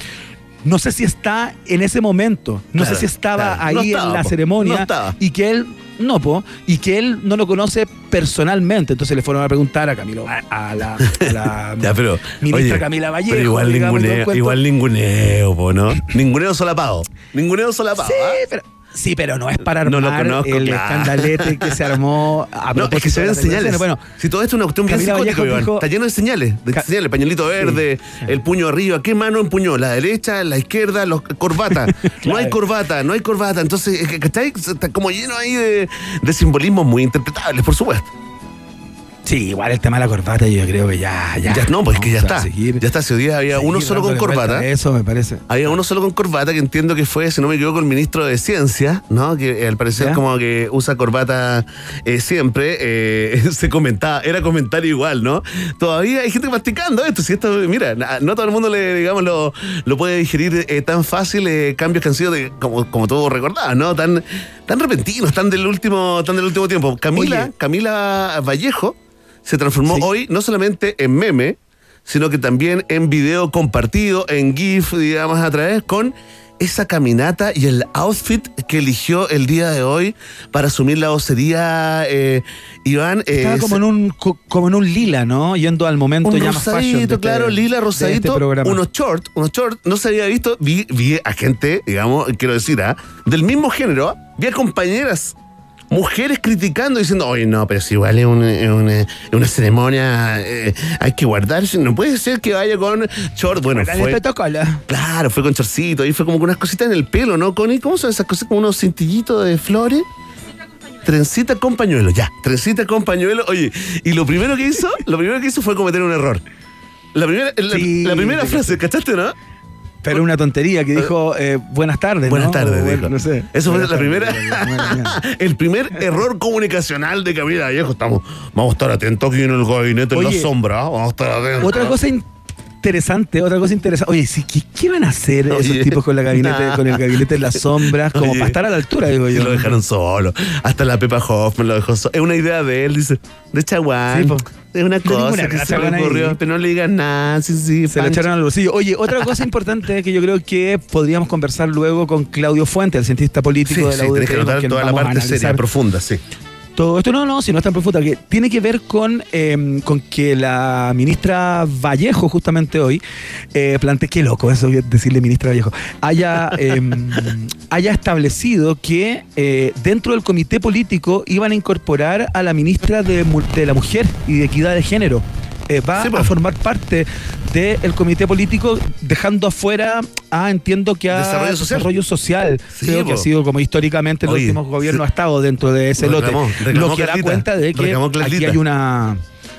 No sé si está en ese momento, no Claro, sé si estaba claro. ahí No en la po. ceremonia No estaba. y que él no, po, y que él no lo conoce personalmente. Entonces le fueron a preguntar a Camilo, a, la, a la Ya, pero. ministra oye, Camila Vallejo. Pero igual digamos, ninguneo, igual ninguneo, po, ¿no? ninguneo solapado. Ninguneo solapado. Sí, ¿ah? pero, sí, pero no es para No armar lo conozco, el claro. escandalete que se armó a No, es que se ven señales. Bueno, si todo esto es una cuestión bien psicótica, dijo- Está lleno de señales, de Ca- señales, pañuelito verde, el puño arriba. ¿Qué mano empuñó? ¿La derecha, la izquierda, los corbata? No hay corbata, no hay corbata. Entonces, ¿cachai? Está como lleno ahí de, de simbolismos muy interpretables, por supuesto. Sí, igual el tema de la corbata yo creo que ya... Ya, Ya, no, pues es que ya está. seguir- ya está. Si hoy día había uno solo con corbata. Eso me parece. Había uno solo con corbata que entiendo que fue, si no me equivoco, el ministro de Ciencia, ¿no? Que eh, al parecer ¿Ya? como que usa corbata eh, siempre. eh, se comentaba, era comentario igual, ¿no? Todavía hay gente masticando esto. Si esto, mira, no todo el mundo le, digamos, lo, lo puede digerir tan fácil, cambios que han sido, de, como, como todos recordaban, ¿no? Tan, tan repentinos, tan del último, tan del último tiempo. Camila, Oye. Camila Vallejo se transformó Sí. hoy no solamente en meme, sino que también en video compartido, en GIF, digamos, a través con esa caminata y el outfit que eligió el día de hoy para asumir la vocería, eh, Iván. eh, Estaba como en un co- como en un lila, ¿no? Yendo al momento un ya más fashion. de rosadito, este- claro, lila, de rosadito, este unos shorts, unos shorts, no se había visto, vi, vi a gente, digamos, quiero decir, ¿ah? del mismo género, vi a compañeras, mujeres criticando, diciendo, oye, no, pero si igual es una, es una- es una ceremonia, eh, hay que guardarse, no puede ser que vaya con short, bueno, Guardar el fue... protocolo. Claro, fue con chorcito, y fue como con unas cositas en el pelo, ¿no, Connie? ¿Cómo son esas cosas? Como unos cintillitos de flores. Trencita con pañuelo, ya. Trencita con pañuelo. Oye, y lo primero que hizo, lo primero que hizo fue cometer un error. La primera, la, Sí, la primera frase, ¿cachaste, no? Pero una tontería que dijo eh, buenas tardes. Buenas ¿no? tardes, O, bueno, dijo. No sé. Eso fue la primera. el primer error comunicacional de Camila Viejo. Estamos, vamos a estar atentos aquí en el gabinete en la sombra. ¿ah? Vamos a estar atentos. Otra cosa interesante, otra cosa interesante. Oye, sí, ¿qué, qué van a hacer esos tipos con, la gabinete, con el gabinete en las sombras? Como Oye. para estar a la altura, digo yo. lo dejaron solo. Hasta la Pepa Hoffman lo dejó solo. Es una idea de él, dice. De Chaguán. Sí, es una No cosa ninguna que se le ahí. ocurrió. Pero no le digas nada. Sí, sí, Se le echaron al bolsillo. Oye, otra cosa importante que yo creo que podríamos conversar luego con Claudio Fuente, el cientista Sí, político de la sí, UDT, que notar toda la parte seria, profunda, sí. Todo esto no, no, si no es tan profunda, que tiene que ver con, eh, con que la ministra Vallejo, justamente hoy, eh, plante, qué loco eso decirle ministra Vallejo, haya, eh, haya establecido que eh, dentro del comité político iban a incorporar a la ministra de la Mujer y de Equidad de Género. Eh, va Sí, a formar parte del comité político, dejando afuera a, entiendo que a Desarrollo social. desarrollo social. Sí, Creo que ha sido como históricamente en los últimos gobiernos ha estado dentro de ese Reclamó, lote. reclamó Lo que da Carlita, cuenta de que aquí hay una.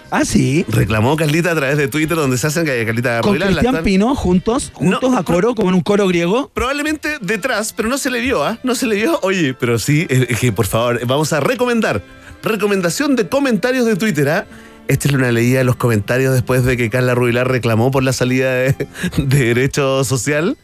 Ah, sí. Reclamó Carlita a través de Twitter donde se hacen que Carlita Con Cristian están- Pino juntos, juntos No, a coro, como en un coro griego. Probablemente detrás, pero no se le vio, ¿ah? No se le vio. Oye, pero sí, eh, es que por favor, vamos a recomendar. Recomendación de comentarios de Twitter, ¿ah? Échale una leída a los comentarios después de que Carla Rubilar reclamó por la salida de, de derecho social.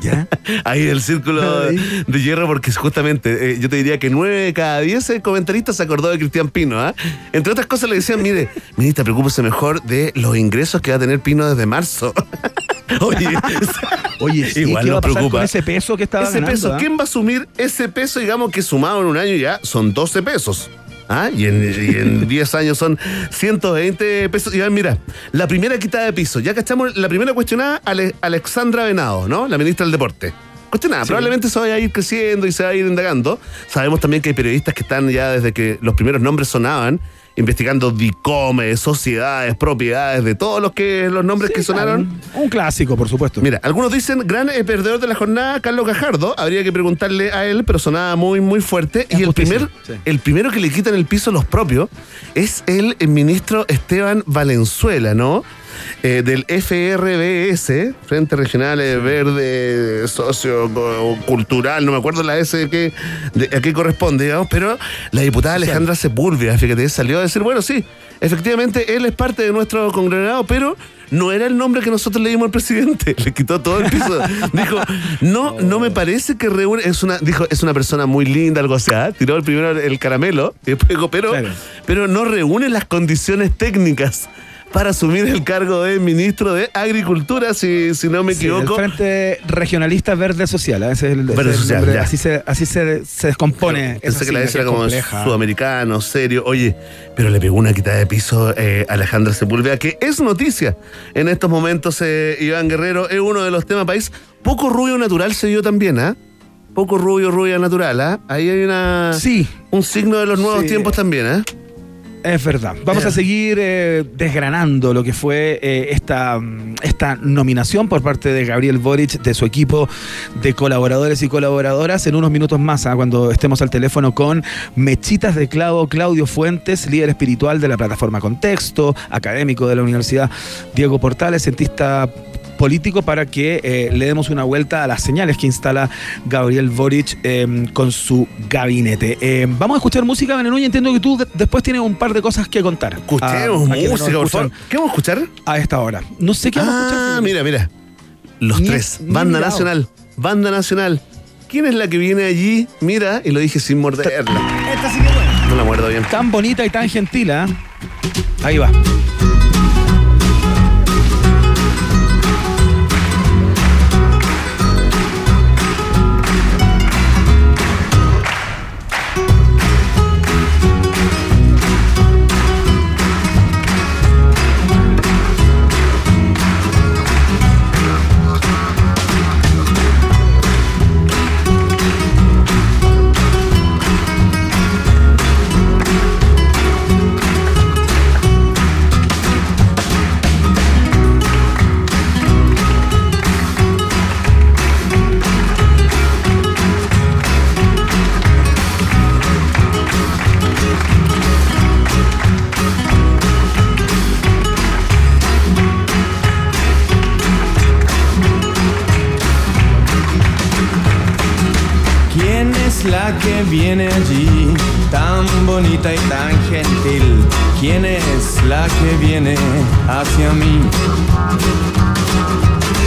¿Ya? Ahí el círculo de hierro, porque justamente eh, yo te diría que nueve de cada diez eh, comentaristas se acordó de Cristian Pino. ¿ah? Entre otras cosas le decían, mire, ministra, preocúpese mejor de los ingresos que va a tener Pino desde marzo. Oye, Oye, sí, igual ¿qué va nos a pasar preocupa. con ese peso que estaba ese ganando? peso, ah? ¿quién va a asumir ese peso, digamos, que sumado en un año ya son 12 pesos? ¿Ah? Y en, y en 10 años son 120 pesos. Y mira, la primera quitada de piso, ya cachamos, la primera cuestionada, Ale- Alexandra Venado, ¿no? La ministra del Deporte. Cuestionada, Sí. probablemente se vaya a ir creciendo y se va a ir indagando. Sabemos también que hay periodistas que están ya desde que los primeros nombres sonaban, investigando DICOME, sociedades, propiedades, de todos los que los nombres que sonaron. Un, un clásico, por supuesto. Mira, algunos dicen gran eh, perdedor de la jornada, Carlos Gajardo. Habría que preguntarle a él, pero sonaba muy, muy fuerte. Es y el primer, sí. el primero que le quitan el piso los propios es el, eh, ministro Esteban Valenzuela, ¿no? Eh, del FRBS, Frente Regional eh, Verde Socio Cultural, no me acuerdo la S de qué, de- a qué corresponde, digamos, pero la diputada Alejandra Sepúlveda, fíjate, salió a decir, bueno, sí, efectivamente él es parte de nuestro conglomerado, pero no era el nombre que nosotros le dimos al presidente. Le quitó todo el piso. Dijo, no, no me parece que reúne. Es una, dijo, es una persona muy linda, algo así. ¿ah? Tiró el primero el caramelo, y después dijo, pero, Claro. pero no reúne las condiciones técnicas para asumir el cargo de ministro de Agricultura, si, si no me Sí, el equivoco. Frente Regionalista Verde Social. ¿eh? Ese es el, ese Verde Social, nombre. Así, se, así se, se descompone. Pensé que la S era como compleja. sudamericano, serio. Oye, pero le pegó una quitada de piso eh, a Alejandra Sepúlveda, que es noticia en estos momentos, eh, Iván Guerrero, es uno de los temas país. Poco rubio natural se dio también, ¿ah? Poco rubio, rubia natural, ¿ah? Ahí hay una, Sí, un signo de los nuevos Sí. tiempos también, ¿ah? Es verdad. Vamos Eh. a seguir eh, desgranando lo que fue eh, esta, esta nominación por parte de Gabriel Boric, de su equipo de colaboradores y colaboradoras, en unos minutos más, ah, cuando estemos al teléfono con Mechitas de Clavo, Claudio Fuentes, líder espiritual de la plataforma Contexto, académico de la Universidad Diego Portales, cientista político para que eh, le demos una vuelta a las señales que instala Gabriel Boric eh, con su gabinete. Eh, vamos a escuchar música, Benenuy. Entiendo que tú de- después tienes un par de cosas que contar. Escuchemos a- a quienes nos música, por favor. ¿Qué vamos a escuchar? A esta hora. No sé qué vamos a escuchar. Ah, mira, mira. Los Ni- tres. ni Banda mirado. Nacional. Banda Nacional. ¿Quién es la que viene allí? Mira, y lo dije sin morderla. Esta sí que buena. No la muerdo bien. Tan bonita y tan gentil, ¿ah? Ahí va. Viene allí, tan bonita y tan gentil? ¿Quién es la que viene hacia mí?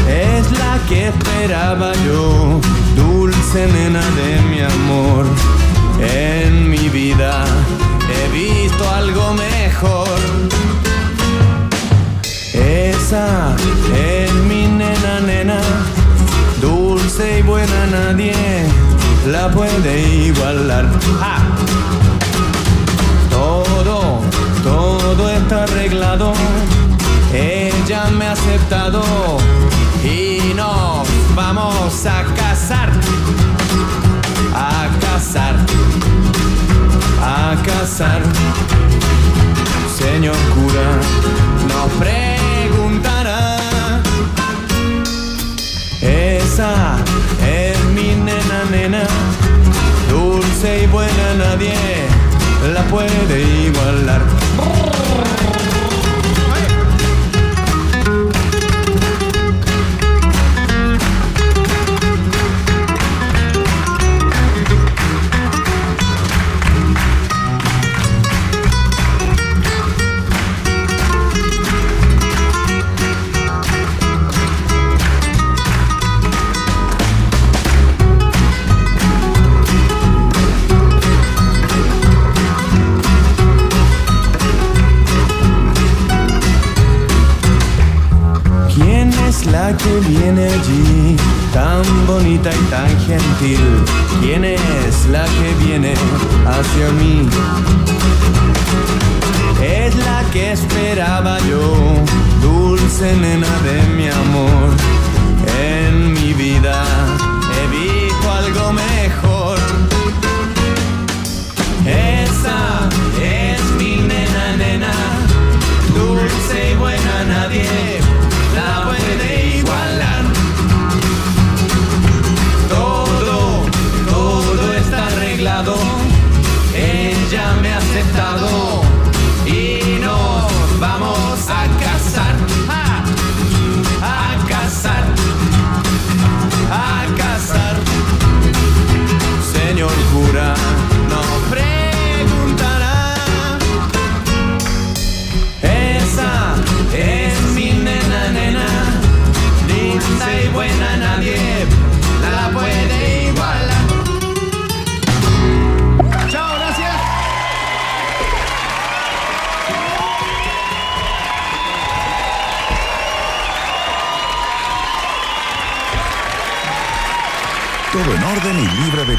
Es la que esperaba yo, dulce nena de mi amor. En mi vida he visto algo mejor. Esa es mi nena, nena, dulce y buena, nadie la puede igualar. ¡Ah! Todo, todo está arreglado, ella me ha aceptado y nos vamos a casar, a casar, a casar. Señor cura, nos preguntará. Buena, nadie la puede igualar. Allí, tan bonita y tan gentil? ¿Quién es la que viene hacia mí? Es la que esperaba yo, dulce nena de mi amor.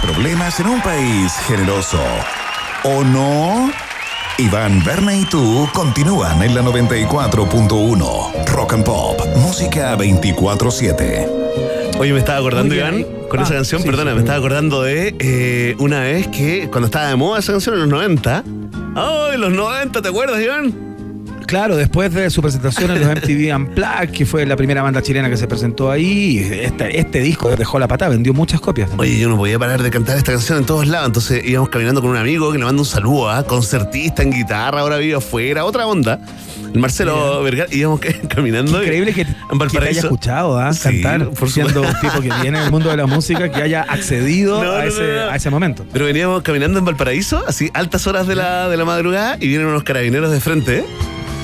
Problemas en un país generoso. ¿O no? Iván, Berna y tú continúan en la 94.1. Rock and Pop, música 24-7. Oye, me estaba acordando. Iván, con Ah, esa canción, sí, perdona, sí, me sí. estaba acordando de eh, una vez que cuando estaba de moda esa canción en los 90. ¡Ay, los 90! ¿Te acuerdas, Iván? Claro, después de su presentación en los MTV Unplugged, que fue la primera banda chilena que se presentó ahí, este, este disco dejó la patada, vendió muchas copias. Oye, yo no podía parar de cantar esta canción en todos lados, entonces íbamos caminando con un amigo que le manda un saludo, ¿ah? concertista en guitarra, ahora vive afuera, otra onda. El Marcelo Vergara, íbamos ca- caminando. Increíble que, en que te haya escuchado ¿ah? Sí, cantar, por siendo un tipo que viene del mundo de la música, que haya accedido No, a, no, ese, no, no. a ese momento. Pero veníamos caminando en Valparaíso, así altas horas de la, de la madrugada, y vienen unos carabineros de frente. ¿eh?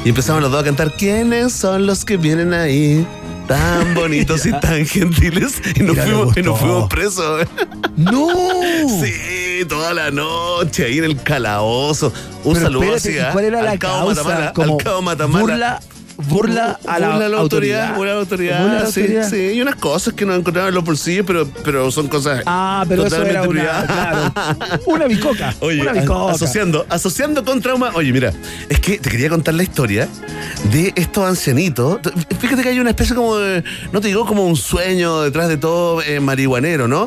Y empezamos los dos a cantar, ¿quiénes son los que vienen ahí? Tan bonitos y tan gentiles. Y nos, Mira, fuimos, y nos gustó. fuimos presos. ¡No! Sí, toda la noche ahí en el calabozo. Un Pero saludo espérate, así, ¿y ¿ah? ¿Cuál era la al causa? Matamala, Como al cabo Matamala. burla, burla a la, Burla a la autoridad, burla a la autoridad, Burla a la sí, autoridad. sí. Y unas cosas que nos encontraban en los bolsillos, pero, pero son cosas Ah, pero eso totalmente era una, privadas. claro, una bicoca. Oye, una bicoca. asociando, asociando con trauma. Oye, mira, es que te quería contar la historia de estos ancianitos. Fíjate que hay una especie como de, no te digo como un sueño detrás de todo eh, marihuanero, ¿no?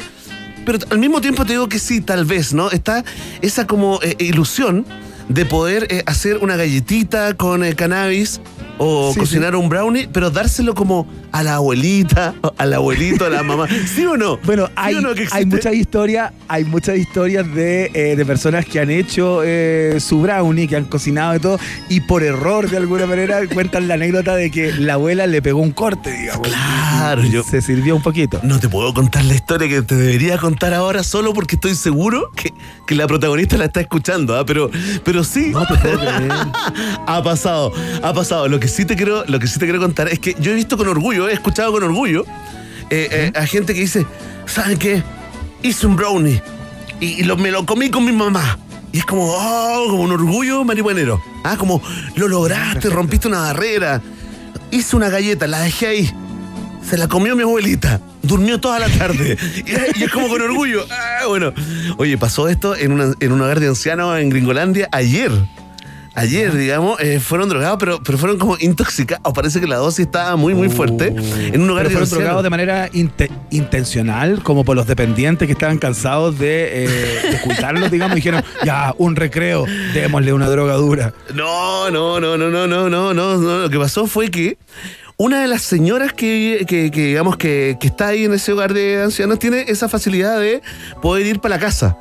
Pero al mismo tiempo te digo que sí, tal vez, ¿no? Está esa como eh, ilusión de poder eh, hacer una galletita con cannabis o Sí, cocinar un brownie, pero dárselo como a la abuelita, al abuelito, a la mamá. ¿Sí o no? Bueno, ¿Sí hay, o no que hay muchas historias, hay muchas historias de, eh, de personas que han hecho eh, su brownie, que han cocinado y todo, y por error de alguna manera cuentan la anécdota de que la abuela le pegó un corte, digamos. Claro, yo- se sirvió un poquito. No te puedo contar la historia que te debería contar ahora solo porque estoy seguro que, que la protagonista la está escuchando, ¿ah? pero, pero sí. No te puedo creer. ha pasado, ha pasado. Lo que sí te quiero, lo que sí te quiero contar es que yo he visto con orgullo, he escuchado con orgullo eh, eh, a gente que dice, ¿saben qué? Hice un brownie y, y lo- me lo comí con mi mamá. Y es como, oh, como un orgullo marihuanero. Ah, como lo lograste, rompiste una barrera. Hice una galleta, la dejé ahí. Se la comió mi abuelita. Durmió toda la tarde. Y, y es como con orgullo. Ah, bueno. Oye, pasó esto en, una- en un hogar de ancianos en Gringolandia ayer ayer, digamos, eh, fueron drogados, pero, pero fueron como intoxicados. Parece que la dosis estaba muy, muy fuerte. Uh. En un hogar fueron drogados de manera intencional, como por los dependientes que estaban cansados de, eh, ocultarlos, digamos, dijeron, ya, un recreo, démosle una droga dura. No, no, no, no, no, no, no, no. Lo que pasó fue que una de las señoras que, que, digamos, que, que está ahí en ese hogar de ancianos tiene esa facilidad de poder ir para la casa.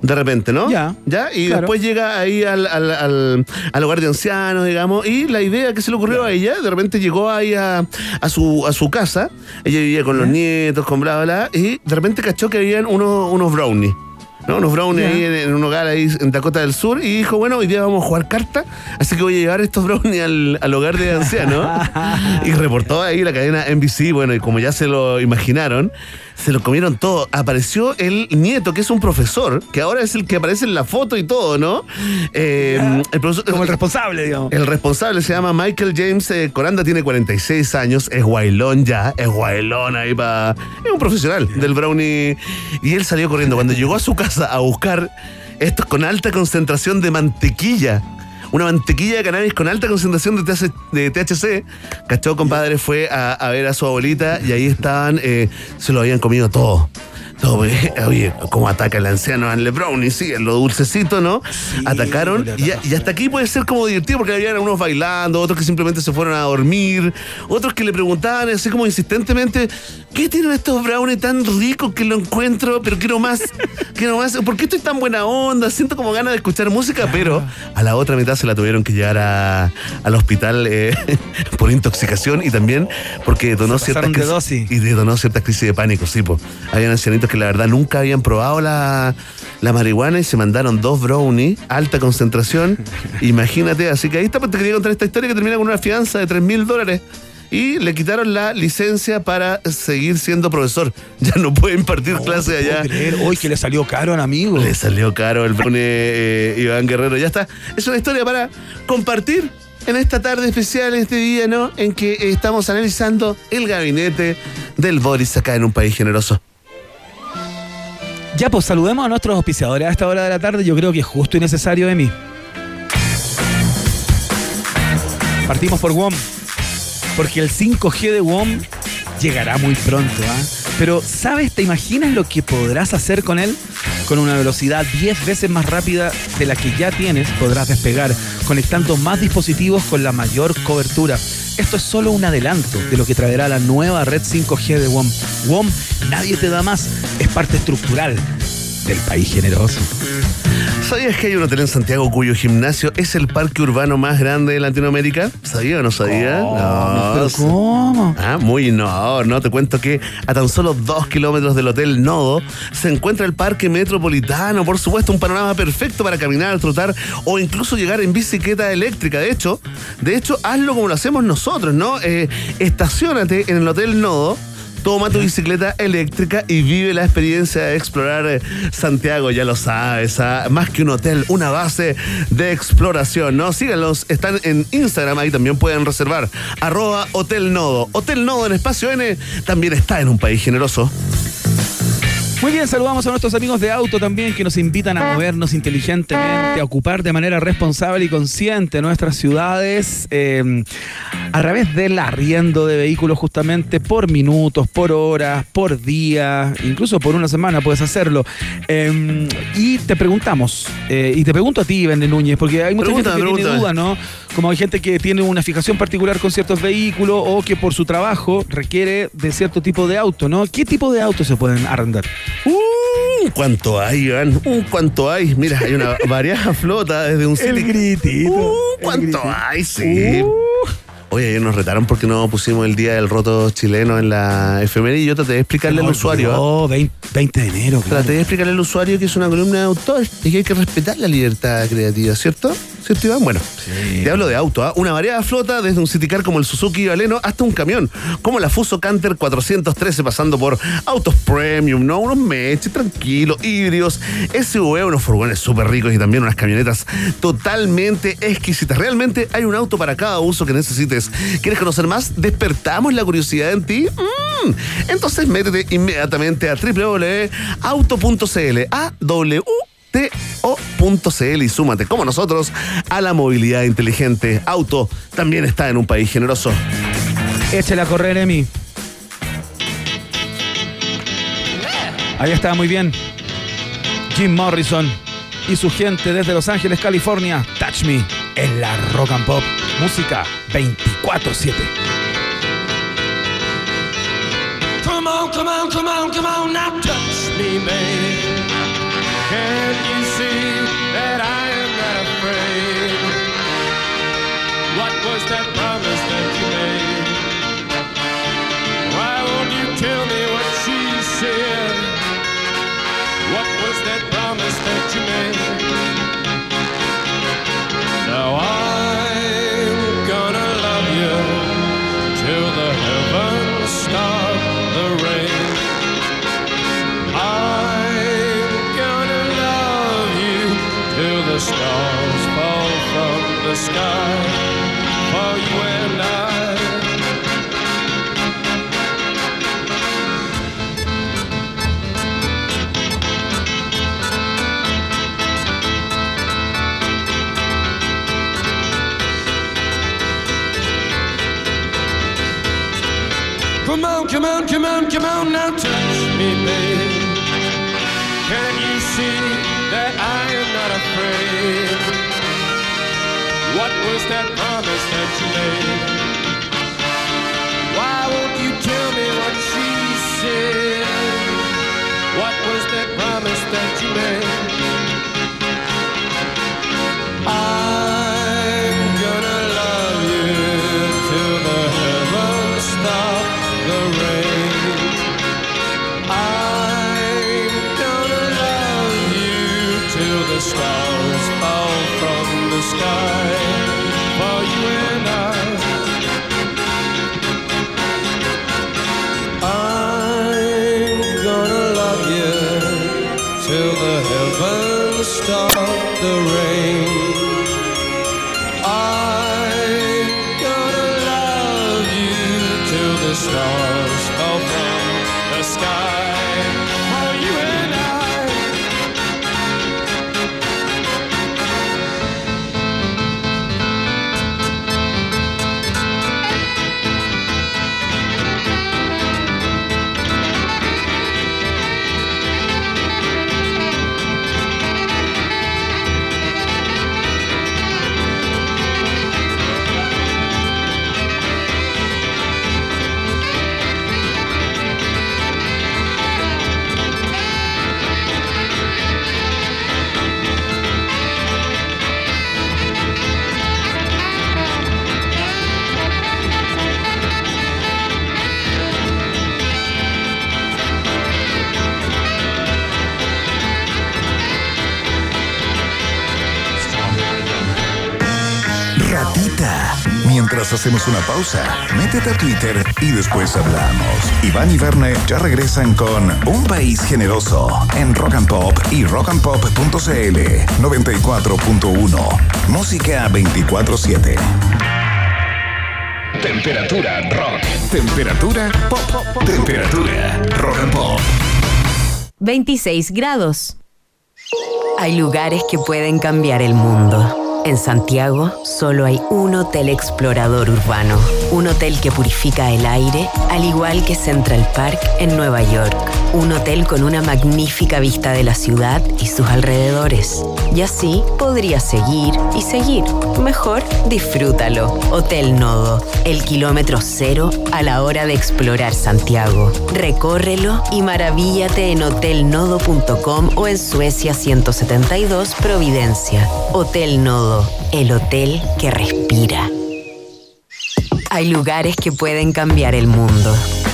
De repente, ¿no? Ya, ¿Ya? Y claro. después llega ahí al, al- al- al hogar de ancianos, digamos, y la idea que se le ocurrió a ella, de repente llegó ahí a, a su, a su casa, ella vivía con los nietos, con bla, bla, bla, y de repente cachó que habían unos, unos brownies. ¿no? Unos brownies ahí en, en un hogar ahí en Dakota del Sur y dijo, bueno, hoy día vamos a jugar carta, así que voy a llevar estos brownies al, al hogar de ancianos. y reportó ahí la cadena NBC, bueno, y como ya se lo imaginaron, se lo comieron todo. Apareció el nieto, que es un profesor, que ahora es el que aparece en la foto y todo, ¿no? Eh, el profesor- Como el responsable, digamos. el responsable se llama Michael James eh, Coranda, tiene 46 años, es guailón ya, es guailón ahí para... Es un profesional del brownie. Y él salió corriendo. Cuando llegó a su casa a buscar estos con alta concentración de mantequilla, una mantequilla de cannabis con alta concentración de, TH de THC, cachó compadre fue a, a ver a su abuelita y ahí estaban, eh, se lo habían comido todo. Porque, oye, cómo ataca el anciano al brownie, sí, en lo dulcecito, ¿no? Atacaron y, y hasta aquí puede ser como divertido porque habían unos bailando, otros que simplemente se fueron a dormir, otros que le preguntaban así como insistentemente, ¿qué tienen estos brownies tan ricos que lo encuentro, pero quiero más, quiero más? ¿Por qué estoy tan buena onda? Siento como ganas de escuchar música, pero a la otra mitad se la tuvieron que llevar a- al hospital eh, por intoxicación y también porque detonó Se ciertas de dosis. y detonó ciertas crisis de pánico, sí, pues. Habían ancianitos que la verdad nunca habían probado la, la marihuana y se mandaron dos brownies, alta concentración. Imagínate, así que ahí está, pues, te quería contar esta historia que termina con una fianza de 3 mil dólares. Y le quitaron la licencia para seguir siendo profesor. Ya no puede impartir clases allá. Hoy que le salió caro al amigo. Le salió caro el brownie eh, Iván Guerrero. Ya está. Es una historia para compartir en esta tarde especial, en este día, ¿no? En que estamos analizando el gabinete del Boris acá en un país generoso. Ya, pues saludemos a nuestros auspiciadores a esta hora de la tarde. Yo creo que es justo y necesario de mí. Partimos por WOM. Porque el 5G de WOM llegará muy pronto. ¿ah? Pero, ¿sabes? ¿Te imaginas lo que podrás hacer con él? Con una velocidad 10 veces más rápida de la que ya tienes, podrás despegar, conectando más dispositivos con la mayor cobertura. Esto es solo un adelanto de lo que traerá la nueva red 5G de WOM. WOM, nadie te da más, es parte estructural del país generoso. ¿Sabías que hay un hotel en Santiago cuyo gimnasio es el parque urbano más grande de Latinoamérica? ¿Sabía o no sabía? No. ¿Pero cómo? Ah, muy innovador, ¿no? Te cuento que a tan solo dos kilómetros del Hotel Nodo se encuentra el Parque Metropolitano, por supuesto, un panorama perfecto para caminar, trotar o incluso llegar en bicicleta eléctrica. De hecho, de hecho, hazlo como lo hacemos nosotros, ¿no? Eh, estacionate en el Hotel Nodo. Toma tu bicicleta eléctrica y vive la experiencia de explorar eh, Santiago, ya lo sabes, ah, más que un hotel, una base de exploración, ¿no? Síganlos, están en Instagram, ahí también pueden reservar. Arroba Hotel Nodo. Hotel Nodo en espacio N también está en un país generoso. Muy bien, saludamos a nuestros amigos de auto también que nos invitan a movernos inteligentemente, a ocupar de manera responsable y consciente nuestras ciudades eh, a través del arriendo de vehículos justamente por minutos, por horas, por día, incluso por una semana puedes hacerlo. Eh, y te preguntamos, eh, y te pregunto a ti, Vende Núñez, porque hay mucha gente que tiene duda, ¿no? Como hay gente que tiene una fijación particular con ciertos vehículos o que por su trabajo requiere de cierto tipo de auto, ¿no? ¿Qué tipo de autos se pueden arrendar? Uh, ¿Cuánto hay, Iván? Uh, ¿Cuánto hay? Mira, hay una variada flota desde un El gritito. Uh, ¿Cuánto hay? Sí. Oye, ayer nos retaron porque no pusimos el día del roto chileno en la efeméride y yo traté de explicarle al usuario. ¿ah? Oh, 20, 20 de enero. claro. Traté de explicarle al usuario que es una columna de autor y que hay que respetar la libertad creativa, ¿cierto? ¿Cierto, Iván? Bueno, te hablo de auto, ¿ah? Una variada flota desde un Citicar como el Suzuki Valeno hasta un camión, como la Fuso Canter 413, pasando por autos premium, ¿no? Unos meches tranquilos, híbridos, SUV, unos furgones súper ricos y también unas camionetas totalmente exquisitas. Realmente hay un auto para cada uso que necesites. ¿Quieres conocer más? ¿Despertamos la curiosidad en ti? Mm. Entonces métete inmediatamente a www.auto.cl a w to.cl y súmate como nosotros a la movilidad inteligente. Auto también está en un país generoso. Échale a correr, Emi. Ahí está, muy bien. Jim Morrison y su gente desde Los Ángeles, California. Touch Me en la Rock and Pop. Música 24-7. Come on, come on, come on, come on, now touch me, baby. Hacemos una pausa, métete a Twitter y después hablamos. Iván y Verne ya regresan con Un País Generoso en Rock and Pop y rockandpop.cl 94.1. Música 24-7. Temperatura rock. Temperatura pop. Temperatura rock and pop. 26 grados. Hay lugares que pueden cambiar el mundo. En Santiago solo hay un hotel explorador urbano, un hotel que purifica el aire, al igual que Central Park en Nueva York, un hotel con una magnífica vista de la ciudad y sus alrededores. Y así podría seguir y seguir. Mejor disfrútalo. Hotel Nodo, el kilómetro cero a la hora de explorar Santiago. Recórrelo y maravíllate en hotelnodo.com o en Suecia 172 Providencia. Hotel Nodo, el hotel que respira. Hay lugares que pueden cambiar el mundo.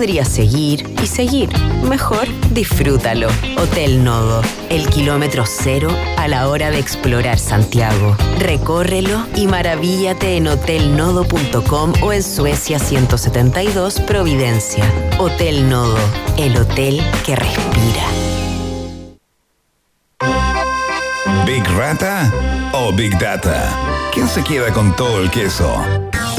podría seguir y seguir. Mejor disfrútalo. Hotel Nodo, el kilómetro cero a la hora de explorar Santiago. Recórrelo y maravíllate en hotelnodo.com o en Suecia 172 Providencia. Hotel Nodo, el hotel que respira. ¿Big Rata o Big Data? ¿Quién se queda con todo el queso?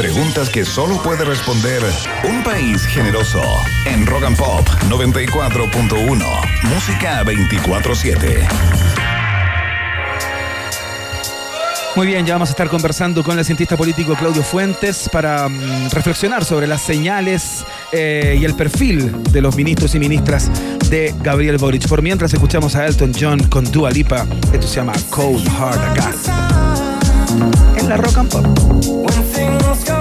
Preguntas que solo puede responder un país generoso. En Rock Pop 94.1. Música 24-7. Muy bien, ya vamos a estar conversando con el cientista político Claudio Fuentes para mm, reflexionar sobre las señales eh, y el perfil de los ministros y ministras de Gabriel Boric. Por mientras escuchamos a Elton John con Dua Lipa, esto se llama Cold Hard acá. La Rock and Pop.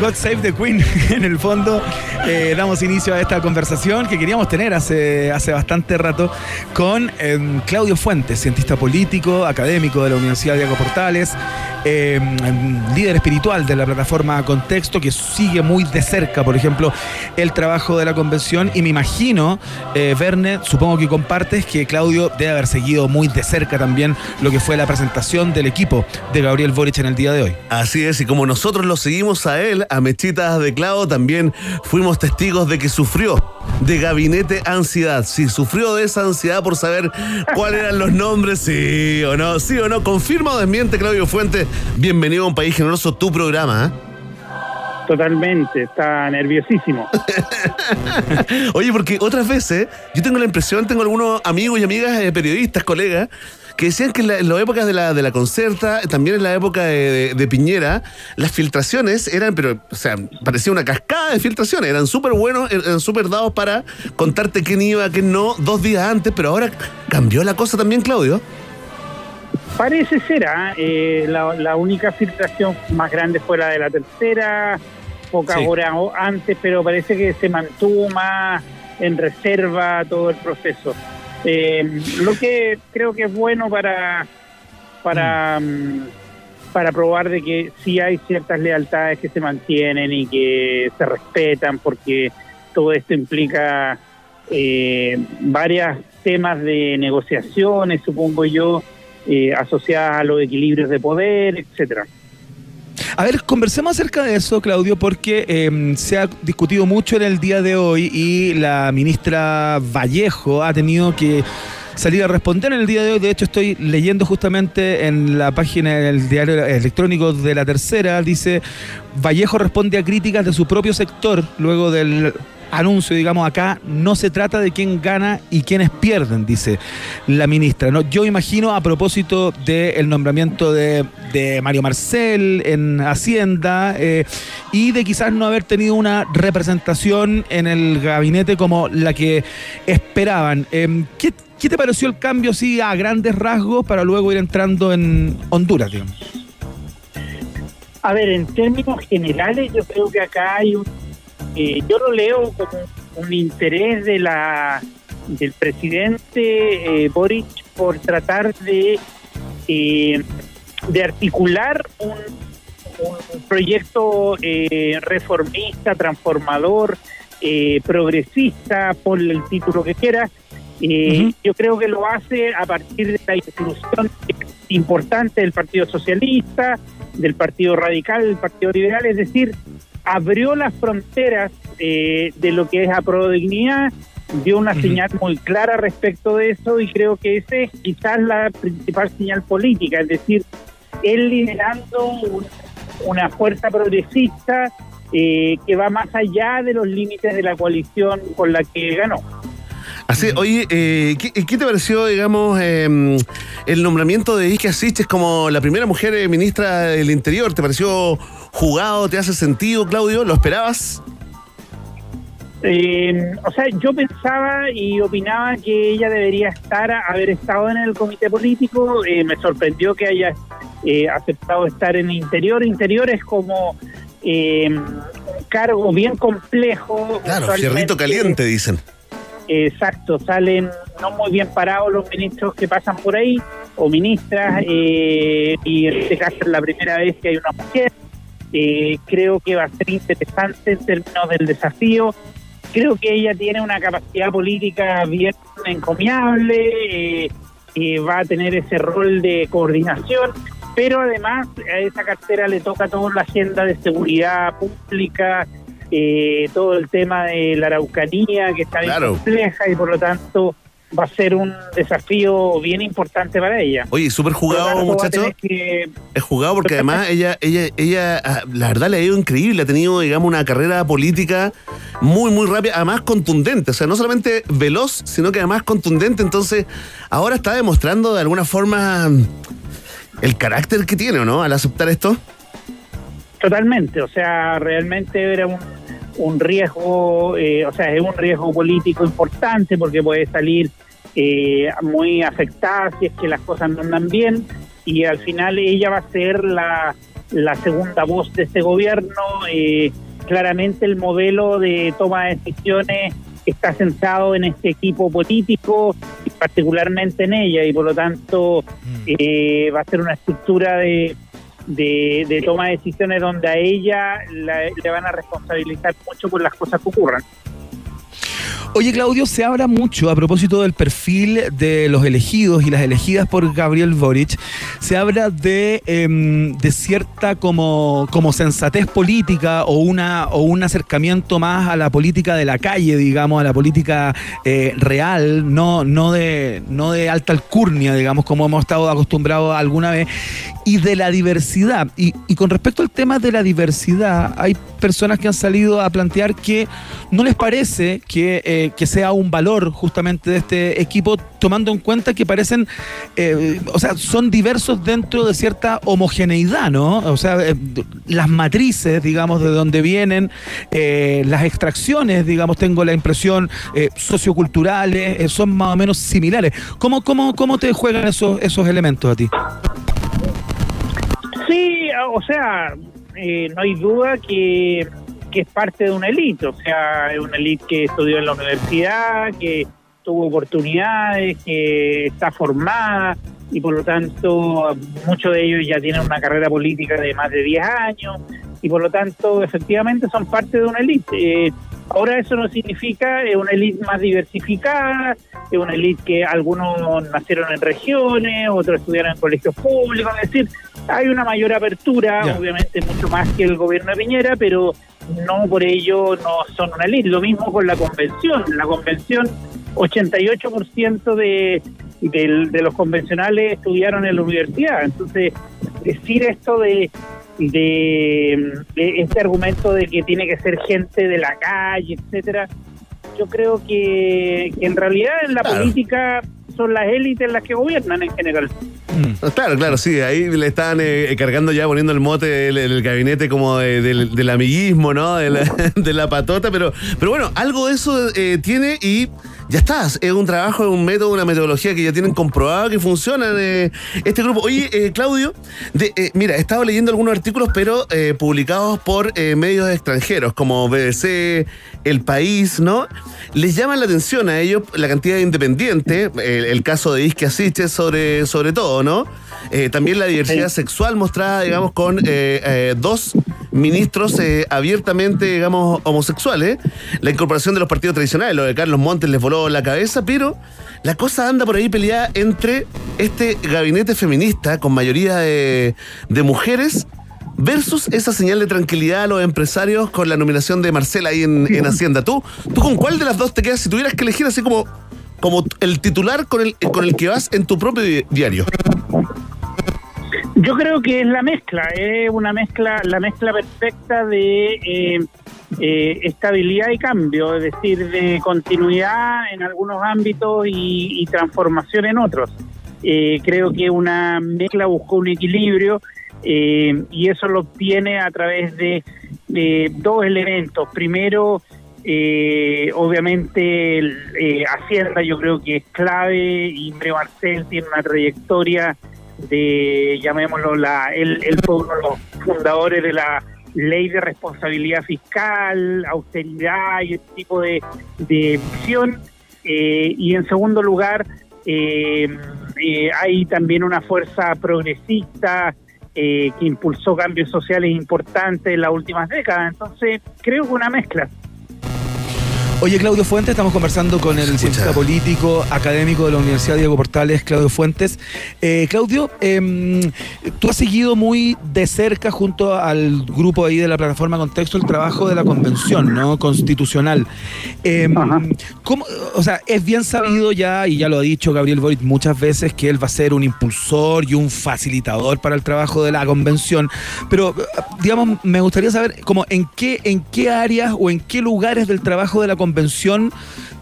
God Save the Queen en el fondo eh, damos inicio a esta conversación que queríamos tener hace, hace bastante rato con em, Claudio Fuentes, cientista político, académico de la Universidad Diego Portales, em, líder espiritual de la plataforma Contexto, que sigue muy de cerca, por ejemplo, el trabajo de la convención. Y me imagino, eh, Verne, supongo que compartes que Claudio debe haber seguido muy de cerca también lo que fue la presentación del equipo de Gabriel Boric en el día de hoy. Así es, y como nosotros lo seguimos a él, a Mechitas de Clavo, también fuimos testigos de que sufrió de gabinete ansiedad. Sí, sufrió de esa ansiedad por saber cuáles eran los nombres, sí o no, sí o no. Confirma o desmiente, Claudio Fuentes. Bienvenido a un país generoso, tu programa. ¿eh? Totalmente, está nerviosísimo. Oye, porque otras veces yo tengo la impresión, tengo algunos amigos y amigas eh, periodistas, colegas, que decían que en, la- en las épocas de la, de la concerta, también en la época de, de- de Piñera, las filtraciones eran, pero, o sea, parecía una cascada de filtraciones, eran súper buenos, eran súper dados para contarte quién iba, quién no, dos días antes, pero ahora cambió la cosa también, Claudio. Parece ser, ¿ah? Eh, la, la única filtración más grande fue la de la tercera, pocas Sí. horas o- antes, pero parece que se mantuvo más en reserva todo el proceso. Eh, lo que creo que es bueno para para mm, para probar de que sí hay ciertas lealtades que se mantienen y que se respetan, porque todo esto implica eh, varios temas de negociaciones, supongo yo, eh, asociadas a los equilibrios de poder, etcétera. A ver, conversemos acerca de eso, Claudio, porque eh, se ha discutido mucho en el día de hoy y la ministra Vallejo ha tenido que salir a responder en el día de hoy. De hecho, estoy leyendo justamente en la página del diario electrónico de la tercera, dice, Vallejo responde a críticas de su propio sector luego del anuncio, digamos, acá no se trata de quién gana y quiénes pierden, dice la ministra. ¿no? Yo imagino a propósito del nombramiento de, de Mario Marcel en Hacienda eh, y de quizás no haber tenido una representación en el gabinete como la que esperaban. Eh, ¿qué, qué te pareció el cambio así a grandes rasgos para luego ir entrando en Honduras, digamos? A ver, en términos generales, yo creo que acá hay un. Eh, yo lo leo como un interés de la del presidente eh, Boric por tratar de eh, de articular un, un proyecto eh, reformista, transformador, eh, progresista, ponle el título que quiera. Eh, Yo creo que lo hace a partir de la inclusión importante del Partido Socialista, del Partido Radical, del Partido Liberal, es decir, abrió las fronteras eh, de lo que es la dignidad, dio una señal muy clara respecto de eso y creo que esa es quizás la principal señal política, es decir, él liderando un- una fuerza progresista eh, que va más allá de los límites de la coalición con la que ganó. Así, oye, eh, ¿qué, qué te pareció, digamos, eh, el nombramiento de Isque Asiches como la primera mujer eh, ministra del Interior? ¿Te pareció jugado? ¿Te hace sentido, Claudio? ¿Lo esperabas? Eh, o sea, yo pensaba y opinaba que ella debería estar, haber estado en el comité político. Eh, me sorprendió que haya eh, aceptado estar en interior. Interior es como eh, un cargo bien complejo. Claro, fierrito caliente, dicen. Exacto, salen no muy bien parados los ministros que pasan por ahí, o ministras, eh, y en este caso es la primera vez que hay una mujer. Eh, creo que va a ser interesante en términos del desafío. Creo que ella tiene una capacidad política bien encomiable, eh, eh, va a tener ese rol de coordinación, pero además a esa cartera le toca toda la agenda de seguridad pública, eh, todo el tema de la Araucanía, que está bien compleja y por lo tanto va a ser un desafío bien importante para ella. Oye, súper jugado, tanto, va a muchacho. tener que- Es jugado porque además ella, ella, ella, ah, la verdad le ha ido increíble, ha tenido, digamos, una carrera política muy, muy rápida, además contundente, o sea, no solamente veloz, sino que además contundente, entonces ahora está demostrando de alguna forma el carácter que tiene, ¿o no? Al aceptar esto. Totalmente, o sea, realmente era un, un riesgo, eh, o sea, es un riesgo político importante porque puede salir eh, muy afectada si es que las cosas no andan bien y al final ella va a ser la, la segunda voz de este gobierno. eh, claramente el modelo de toma de decisiones está centrado en este equipo político y particularmente en ella y por lo tanto eh, va a ser una estructura de, de, de toma de decisiones donde a ella la- le van a responsabilizar mucho por las cosas que ocurran. Oye, Claudio, se habla mucho a propósito del perfil de los elegidos y las elegidas por Gabriel Boric. Se habla de, em, de cierta como, como sensatez política o, una, o un acercamiento más a la política de la calle, digamos, a la política eh, real, no, no, de, no de alta alcurnia, digamos, como hemos estado acostumbrados alguna vez, y de la diversidad. Y, y con respecto al tema de la diversidad, hay personas que han salido a plantear que no les parece que, eh, que sea un valor justamente de este equipo, tomando en cuenta que parecen, eh, o sea, son diversos dentro de cierta homogeneidad, ¿no? O sea, eh, las matrices, digamos, de donde vienen, eh, las extracciones, digamos, tengo la impresión, socioculturales, son más o menos similares. ¿Cómo, cómo, cómo te juegan esos, esos elementos a ti? Sí, o sea, no hay duda que, que es parte de una élite, o sea, es una élite que estudió en la universidad, que tuvo oportunidades, que está formada y por lo tanto muchos de ellos ya tienen una carrera política de más de 10 años y por lo tanto efectivamente son parte de una élite. Eh, ahora eso no significa es una élite más diversificada, es una élite que algunos nacieron en regiones, otros estudiaron en colegios públicos, es decir, hay una mayor apertura, Ya. obviamente mucho más que el gobierno de Piñera, pero no por ello no son una élite. Lo mismo con la convención. La convención, 88% de, del- de los convencionales estudiaron en la universidad. Entonces, decir esto de, de, de este argumento de que tiene que ser gente de la calle, etcétera, yo creo que, que en realidad en la Claro. política son las élites las que gobiernan en general. Claro, claro, sí, ahí le están eh, cargando ya, poniendo el mote del, gabinete como de- del, del amiguismo, ¿no? De la, de la patota, pero, pero bueno, algo de eso eh, tiene y ya estás. Es un trabajo, es un método, una metodología que ya tienen comprobado que funciona eh, este grupo. Oye, eh, Claudio, eh, mira, he estado leyendo algunos artículos, pero eh, publicados por eh, medios extranjeros como BBC, El País, ¿no? Les llama la atención a ellos la cantidad de independientes, el, caso de Isque Asiche sobre, sobre todo, ¿no? Eh, también la diversidad sexual mostrada, digamos, con eh, eh, dos ministros abiertamente, digamos, homosexuales. La incorporación de los partidos tradicionales, lo de Carlos Montes les voló la cabeza, pero la cosa anda por ahí peleada entre este gabinete feminista con mayoría de, de mujeres versus esa señal de tranquilidad a los empresarios con la nominación de Marcela ahí en, en Hacienda. ¿Tú, ¿Tú con cuál de las dos te quedas si tuvieras que elegir así como, como el titular con el, con el que vas en tu propio di- diario? Yo creo que es la mezcla, es una mezcla, la mezcla perfecta de eh, eh, estabilidad y cambio, es decir, de continuidad en algunos ámbitos y, y transformación en otros. Eh, creo que una mezcla buscó un equilibrio y eso lo obtiene a través de, de dos elementos. Primero, eh, obviamente, eh, Hacienda yo creo que es clave Mario Marcel tiene una trayectoria de, llamémoslo, la, él, él fue uno de los fundadores de la ley de responsabilidad fiscal, austeridad y ese tipo de, de visión. Eh, y en segundo lugar, eh, eh, hay también una fuerza progresista eh, que impulsó cambios sociales importantes en las últimas décadas. Entonces, creo que una mezcla. Oye, Claudio Fuentes, estamos conversando con el cientista político académico de la Universidad Diego Portales, Claudio Fuentes. Eh, Claudio, em, tú has seguido muy de cerca junto al grupo ahí de la plataforma Contexto el trabajo de la convención ¿no? constitucional. Em, ¿cómo- o sea, es bien sabido ya, y ya lo ha dicho Gabriel Boric muchas veces, que él va a ser un impulsor y un facilitador para el trabajo de la convención. Pero, eh, digamos, me gustaría saber como en qué, en qué áreas o en qué lugares del trabajo de la convención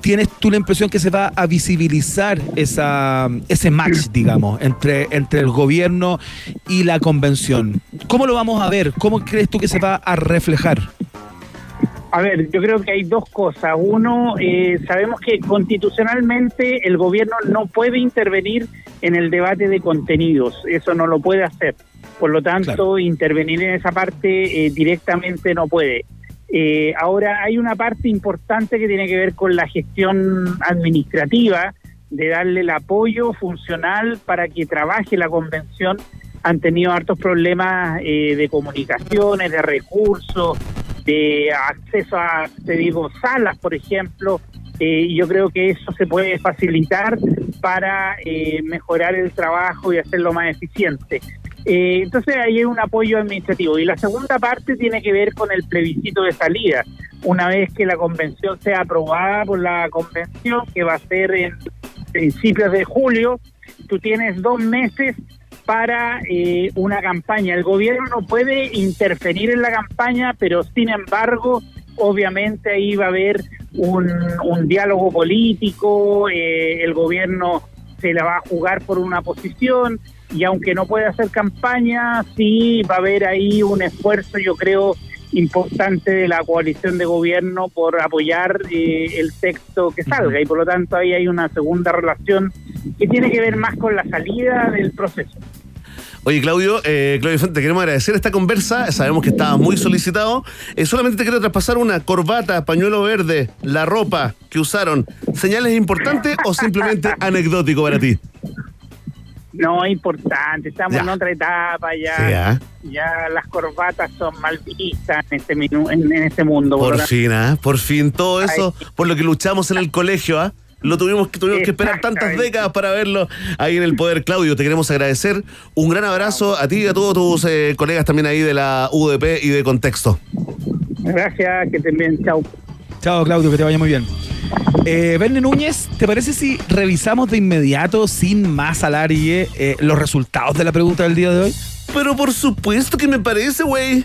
tienes tú la impresión que se va a visibilizar esa, ese match, digamos, entre, entre el gobierno y la convención. ¿Cómo lo vamos a ver? ¿Cómo crees tú que se va a reflejar? A ver, yo creo que hay dos cosas. Uno, eh, sabemos que constitucionalmente el gobierno no puede intervenir en el debate de contenidos, eso no lo puede hacer. Por lo tanto, intervenir en esa parte eh, directamente no puede. Eh, ahora, hay una parte importante que tiene que ver con la gestión administrativa, de darle el apoyo funcional para que trabaje la convención. Han tenido hartos problemas eh, de comunicaciones, de recursos, de acceso a, te digo, salas, por ejemplo. Eh, yo creo que eso se puede facilitar para eh, mejorar el trabajo y hacerlo más eficiente. Eh, entonces ahí hay un apoyo administrativo. Y la segunda parte tiene que ver con el plebiscito de salida. Una vez que la convención sea aprobada por la convención, que va a ser en principios de julio, tú tienes dos meses para eh, una campaña. El gobierno no puede interferir en la campaña, pero sin embargo, obviamente ahí va a haber un, un diálogo político, eh, el gobierno se la va a jugar por una posición y aunque no puede hacer campaña, sí va a haber ahí un esfuerzo, yo creo, importante de la coalición de gobierno por apoyar eh, el texto que salga y por lo tanto ahí hay una segunda relación que tiene que ver más con la salida del proceso. Oye, Claudio, eh, Claudio Fuente, te queremos agradecer esta conversa. Sabemos que estaba muy solicitado. Eh, solamente te quiero traspasar una corbata, pañuelo verde, la ropa que usaron. ¿Señales importantes o simplemente anecdótico para ti? No, importante, estamos Ya. en otra etapa ya. Sí, ¿ah? Ya las corbatas son mal vistas en este, minu- en, en este mundo. Por fin, ¿ah? Por fin, todo eso por lo que luchamos en el colegio, ¿ah? Lo tuvimos que, tuvimos que esperar tantas décadas para verlo ahí en el poder. Claudio, te queremos agradecer. Un gran abrazo a ti y a todos tus eh, colegas también ahí de la UDP y de Contexto. Gracias, que estén bien, chao. Chao, Claudio, que te vaya muy bien. Eh, Verne Núñez, ¿te parece si revisamos de inmediato, sin más alargue, eh, los resultados de la pregunta del día de hoy? Pero por supuesto que me parece, güey.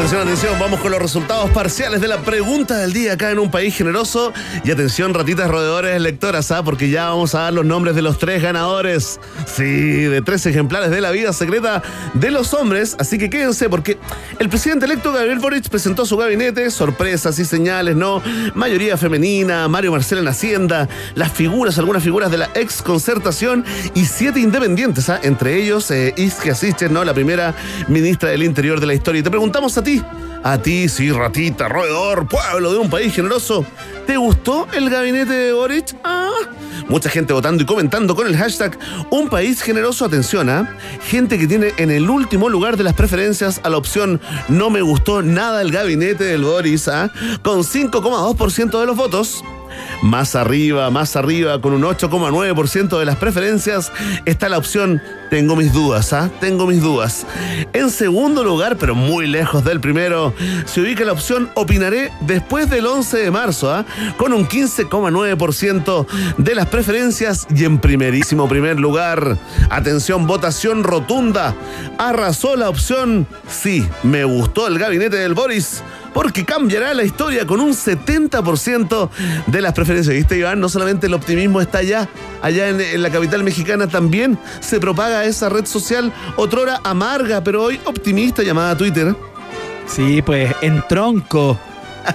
Atención, atención, vamos con los resultados parciales de la pregunta del día acá en un país generoso. Y atención, ratitas roedores lectoras, ¿ah? porque ya vamos a dar los nombres de los tres ganadores. Sí, de tres ejemplares de la vida secreta de los hombres. Así que quédense, porque el presidente electo Gabriel Boric presentó su gabinete, sorpresas y señales, ¿no? Mayoría femenina, Mario Marcel en Hacienda, las figuras, algunas figuras de la ex concertación y siete independientes, ¿ah? entre ellos eh, Siches, ¿no? La primera ministra del Interior de la historia. Y te preguntamos a ti, a ti, sí, ratita, roedor, pueblo de un país generoso, ¿te gustó el gabinete de Boric? Ah, mucha gente votando y comentando con el hashtag Un país generoso, atención, ¿ah? Gente que tiene en el último lugar de las preferencias a la opción No me gustó nada el gabinete del Boris, ¿ah? Con 5,2% de los votos. Más arriba, más arriba, con un 8,9% de las preferencias, está la opción Tengo mis dudas, ¿ah? Tengo mis dudas. En segundo lugar, pero muy lejos del primero, se ubica la opción Opinaré después del 11 de marzo, ¿ah? Con un 15,9% de las preferencias y en primerísimo primer lugar, atención, votación rotunda, arrasó la opción Sí, me gustó el gabinete del Boris porque cambiará la historia con un 70% de las preferencias. ¿Viste, Iván? No solamente el optimismo está allá, allá en, en la capital mexicana también se propaga esa red social, otrora amarga, pero hoy optimista llamada Twitter. Sí, pues en tronco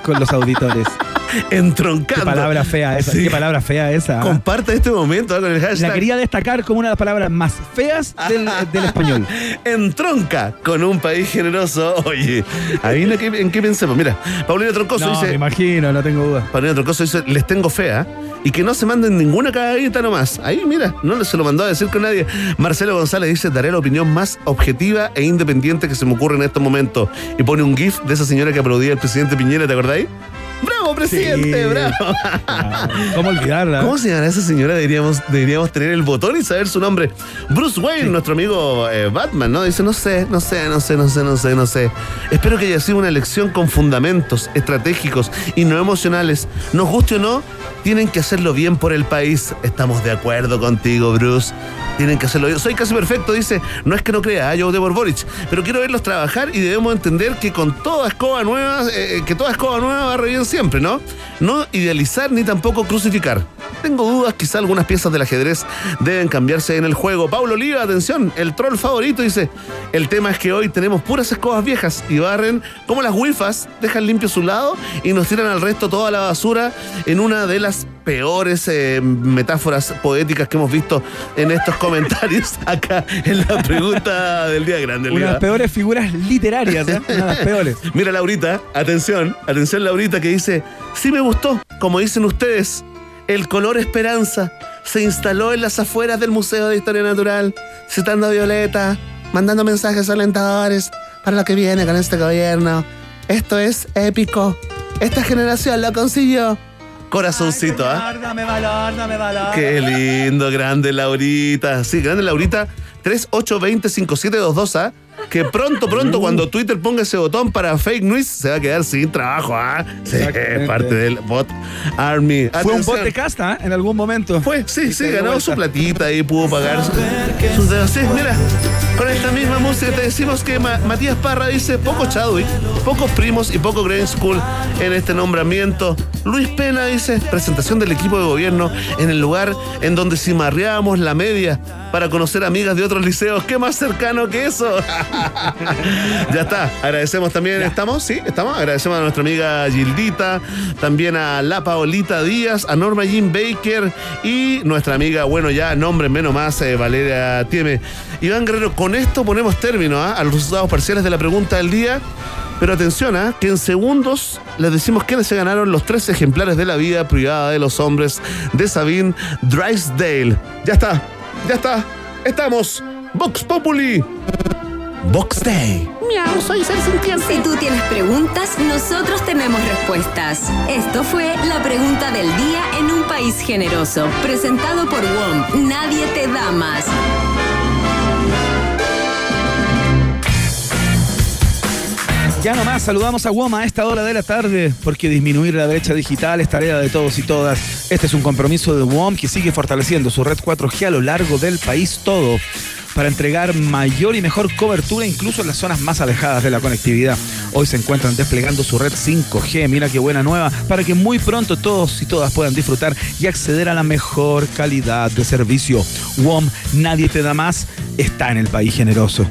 con los auditores. Entroncando. Qué palabra fea esa. Sí. Qué palabra fea esa. ¿ah? Comparte este momento ¿ah? con el hashtag. La quería destacar como una de las palabras más feas del, del español. Entronca con un país generoso. Oye, adivina qué- en qué pensemos. Mira, Paulina Troncoso No, dice. me imagino, no tengo duda. Paulina Troncoso dice, les tengo fea y que no se manden ninguna cagadita nomás. Ahí, mira, no se lo mandó a decir con nadie. Marcelo González dice, daré la opinión más objetiva e independiente que se me ocurre en estos momentos. Y pone un gif de esa señora que aplaudía al presidente Piñera, ¿te acordáis? ¡Bravo, presidente! Sí. ¡Bravo! ¿Cómo olvidarla? ¿Cómo se llama esa señora? Deberíamos, deberíamos tener el botón y saber su nombre. Bruce Wayne, nuestro amigo eh, Batman, ¿no? Dice, no sé, no sé, no sé, no sé, no sé, no sé. Espero que haya sido una elección con fundamentos estratégicos y no emocionales. Nos guste o no, tienen que hacerlo bien por el país. Estamos de acuerdo contigo, Bruce. Tienen que hacerlo. Yo soy casi perfecto, dice, no es que no crea, ¿eh? yo voté por Boric, pero quiero verlos trabajar y debemos entender que con toda escoba nueva, eh, que toda escoba nueva va bien siempre, ¿no? No idealizar ni tampoco crucificar. Tengo dudas, quizá algunas piezas del ajedrez deben cambiarse en el juego. Pablo Oliva, atención, el troll favorito dice, el tema es que hoy tenemos puras escobas viejas y barren como las wifas, dejan limpio su lado y nos tiran al resto toda la basura en una de las peores eh, metáforas poéticas que hemos visto en estos comentarios acá en la pregunta del día grande. Una de las peores figuras literarias, ¿eh? Una de las peores. Mira, Laurita, atención, atención, Laurita, que dice: Sí me gustó, como dicen ustedes, el color esperanza se instaló en las afueras del Museo de Historia Natural, citando a Violeta, mandando mensajes alentadores para lo que viene con este gobierno. Esto es épico. Esta generación lo consiguió. Corazoncito, ¿ah? Dame valor, dame valor. Qué lindo, grande Laurita. Sí, grande Laurita. 3820-5722, ¿ah? Que pronto, pronto, cuando Twitter ponga ese botón para fake news, se va a quedar sin trabajo, ¿ah? Sí, parte del bot Army. Fue un bot de casta ¿eh? en algún momento. Fue, sí, Y sí, ganó su platita y pudo pagar su- sus dedos. Sí, mira, con esta misma música te decimos que Ma- Matías Parra dice poco Chadwick, pocos primos y poco Green School en este nombramiento. Luis Pena dice presentación del equipo de gobierno en el lugar en donde cimarreábamos la media para conocer amigas de otros liceos. ¿Qué más cercano que eso? ya está. Agradecemos también, ¿estamos? Sí, estamos. Agradecemos a nuestra amiga Gildita, también a La Paolita Díaz, a Norma Jean Baker y nuestra amiga, bueno, ya nombre menos más, eh, Valeria Tieme. Iván Guerrero, con esto ponemos término ¿ah? a los resultados parciales de la pregunta del día. Pero atención, ¿ah? que en segundos les decimos quiénes se ganaron los tres ejemplares de la vida privada de los hombres de Sabine Drysdale. Ya está, ya está, estamos. Vox Populi. Vox Day. Miau, soy ser Si tú tienes preguntas, nosotros tenemos respuestas. Esto fue la pregunta del día en un país generoso, presentado por WOM. Nadie te da más. Ya nomás saludamos a Woma a esta hora de la tarde, porque disminuir la brecha digital es tarea de todos y todas. Este es un compromiso de WOM que sigue fortaleciendo su red 4G a lo largo del país todo, para entregar mayor y mejor cobertura incluso en las zonas más alejadas de la conectividad. Hoy se encuentran desplegando su red 5G, mira qué buena nueva, para que muy pronto todos y todas puedan disfrutar y acceder a la mejor calidad de servicio. WOM, nadie te da más, está en el país generoso.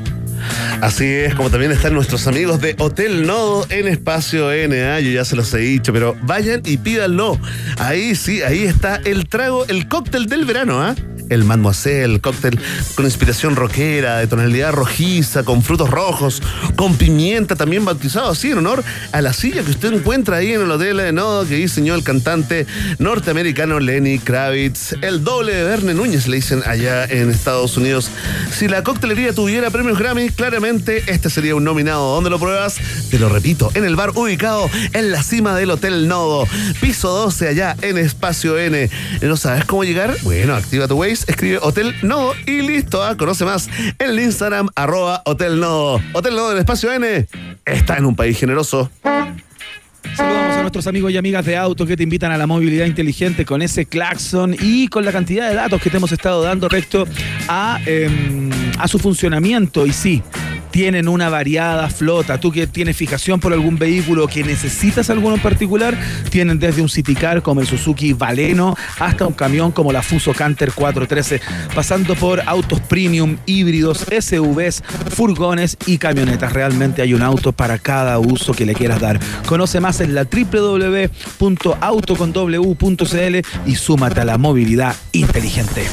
Así es, como también están nuestros amigos de Hotel Nodo en Espacio NA, yo ya se los he dicho, pero vayan y pídanlo. Ahí sí, ahí está el trago, el cóctel del verano, ¿ah? El Mademoiselle, el cóctel con inspiración rockera, de tonalidad rojiza, con frutos rojos, con pimienta, también bautizado así en honor a la silla que usted encuentra ahí en el Hotel de Nodo que diseñó el cantante norteamericano Lenny Kravitz. El doble de Verne Núñez le dicen allá en Estados Unidos. Si la coctelería tuviera premios Grammy, claramente este sería un nominado. ¿Dónde lo pruebas? Te lo repito, en el bar ubicado en la cima del Hotel Nodo, piso 12 allá en Espacio N. ¿No sabes cómo llegar? Bueno, activa tu Escribe Hotel Nodo y listo. ¿ah? Conoce más en el Instagram arroba Hotel Nodo. Hotel Nodo en Espacio N está en un país generoso. Saludamos a nuestros amigos y amigas de auto que te invitan a la movilidad inteligente con ese claxon y con la cantidad de datos que te hemos estado dando respecto a, em, a su funcionamiento. Y sí, tienen una variada flota. Tú que tienes fijación por algún vehículo que necesitas alguno en particular, tienen desde un City Car como el Suzuki Valeno hasta un camión como la Fuso Canter 413, pasando por autos premium, híbridos, SUVs, furgones y camionetas. Realmente hay un auto para cada uso que le quieras dar. Conoce más en la www.autoconw.cl y súmate a la movilidad inteligente.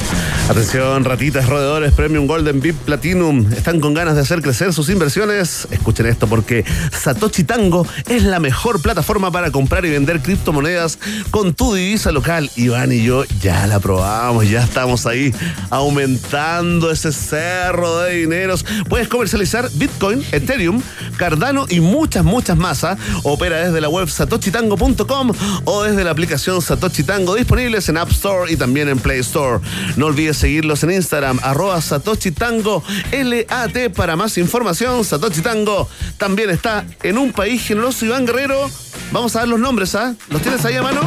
Atención, ratitas, roedores, Premium Golden VIP Platinum. ¿Están con ganas de hacer crecer sus inversiones? Escuchen esto porque Satoshi Tango es la mejor plataforma para comprar y vender criptomonedas con tu divisa local. Iván y yo ya la probamos, ya estamos ahí aumentando ese cerro de dineros. Puedes comercializar Bitcoin, Ethereum, Cardano y muchas, muchas más. ¿ah? Opera desde la web satoshitango.com o desde la aplicación Satoshi Tango disponibles en App Store y también en Play Store. No olvides seguirlos en Instagram, arroba Satoshi Tango, LAT para más información. Satoshi Tango también está en un país generoso. Iván Guerrero, vamos a dar los nombres, ¿ah? ¿Los tienes ahí a mano?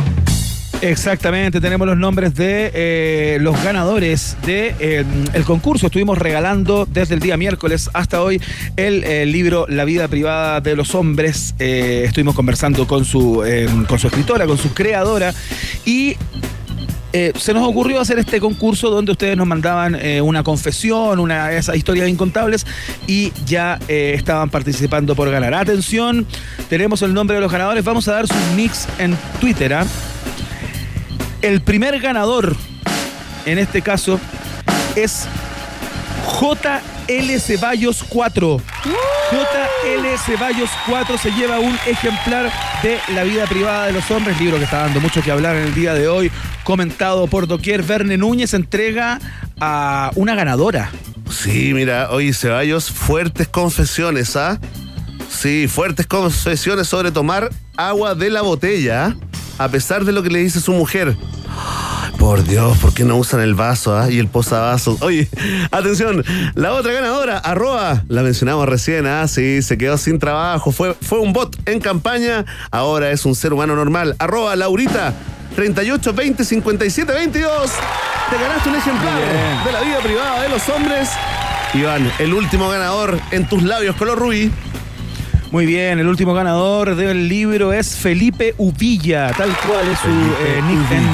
Exactamente, tenemos los nombres de eh, los ganadores de eh, concurso. Estuvimos regalando desde el día miércoles hasta hoy el, eh, libro La vida privada de los hombres. Estuvimos conversando con su, con su escritora, con su creadora y eh, se nos ocurrió hacer este concurso donde ustedes nos mandaban eh, una confesión, una esas historias incontables y ya eh, estaban participando por ganar. Atención, tenemos el nombre de los ganadores. Vamos a dar sus mix en Twitter. ¿ah? El primer ganador, en este caso, es JL Ceballos 4. JL Ceballos 4 se lleva un ejemplar de La vida privada de los hombres, libro que está dando mucho que hablar en el día de hoy, comentado por doquier. Verne Núñez entrega a una ganadora. Sí, mira, oye, Ceballos, fuertes confesiones, ¿ah? Sí, fuertes confesiones sobre tomar agua de la botella. A pesar de lo que le dice su mujer. Por Dios, ¿por qué no usan el vaso ah? y el posavasos? Oye, atención, la otra ganadora, arroba, la mencionamos recién, ¿ah? Sí, se quedó sin trabajo, fue, fue un bot en campaña, ahora es un ser humano normal. Arroba, Laurita, 38 20 57 22. Te ganaste un ejemplar de la vida privada de los hombres. Iván, el último ganador en tus labios color rubí. Muy bien, el último ganador del libro es Felipe Uvilla, tal cual es su eh, nick en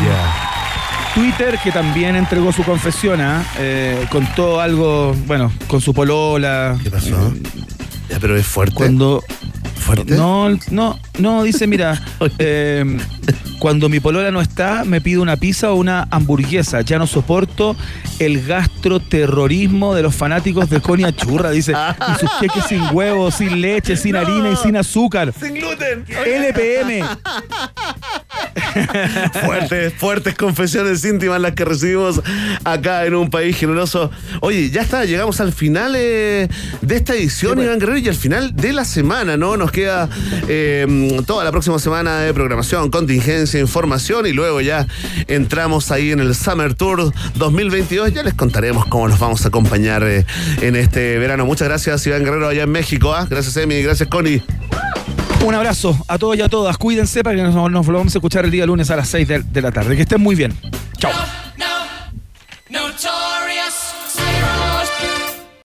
Twitter, que también entregó su confesión, ¿ah? Eh, contó algo, bueno, con su polola. ¿Qué pasó? Ya, pero es fuerte. Cuando. ¿Fuerte? No, no, no, dice, mira, eh, cuando mi polola no está, me pide una pizza o una hamburguesa. Ya no soporto el gastroterrorismo de los fanáticos de Conia Churra, dice. Y sus queques sin huevos, sin leche, sin harina y sin azúcar. Sin gluten. LPM. fuertes, fuertes confesiones íntimas las que recibimos acá en un país generoso. Oye, ya está, llegamos al final eh, de esta edición, Iván Guerrero, y al final de la semana, ¿no? Nos queda eh, toda la próxima semana de programación, contingencia, información, y luego ya entramos ahí en el Summer Tour 2022. Ya les contaremos cómo nos vamos a acompañar eh, en este verano. Muchas gracias, Iván Guerrero, allá en México. ¿ah? Gracias, Emi, gracias, Connie. Un abrazo a todos y a todas. Cuídense para que nos, nos volvamos a escuchar el día lunes a las 6 de, de la tarde. Que estén muy bien. Chao. No, no,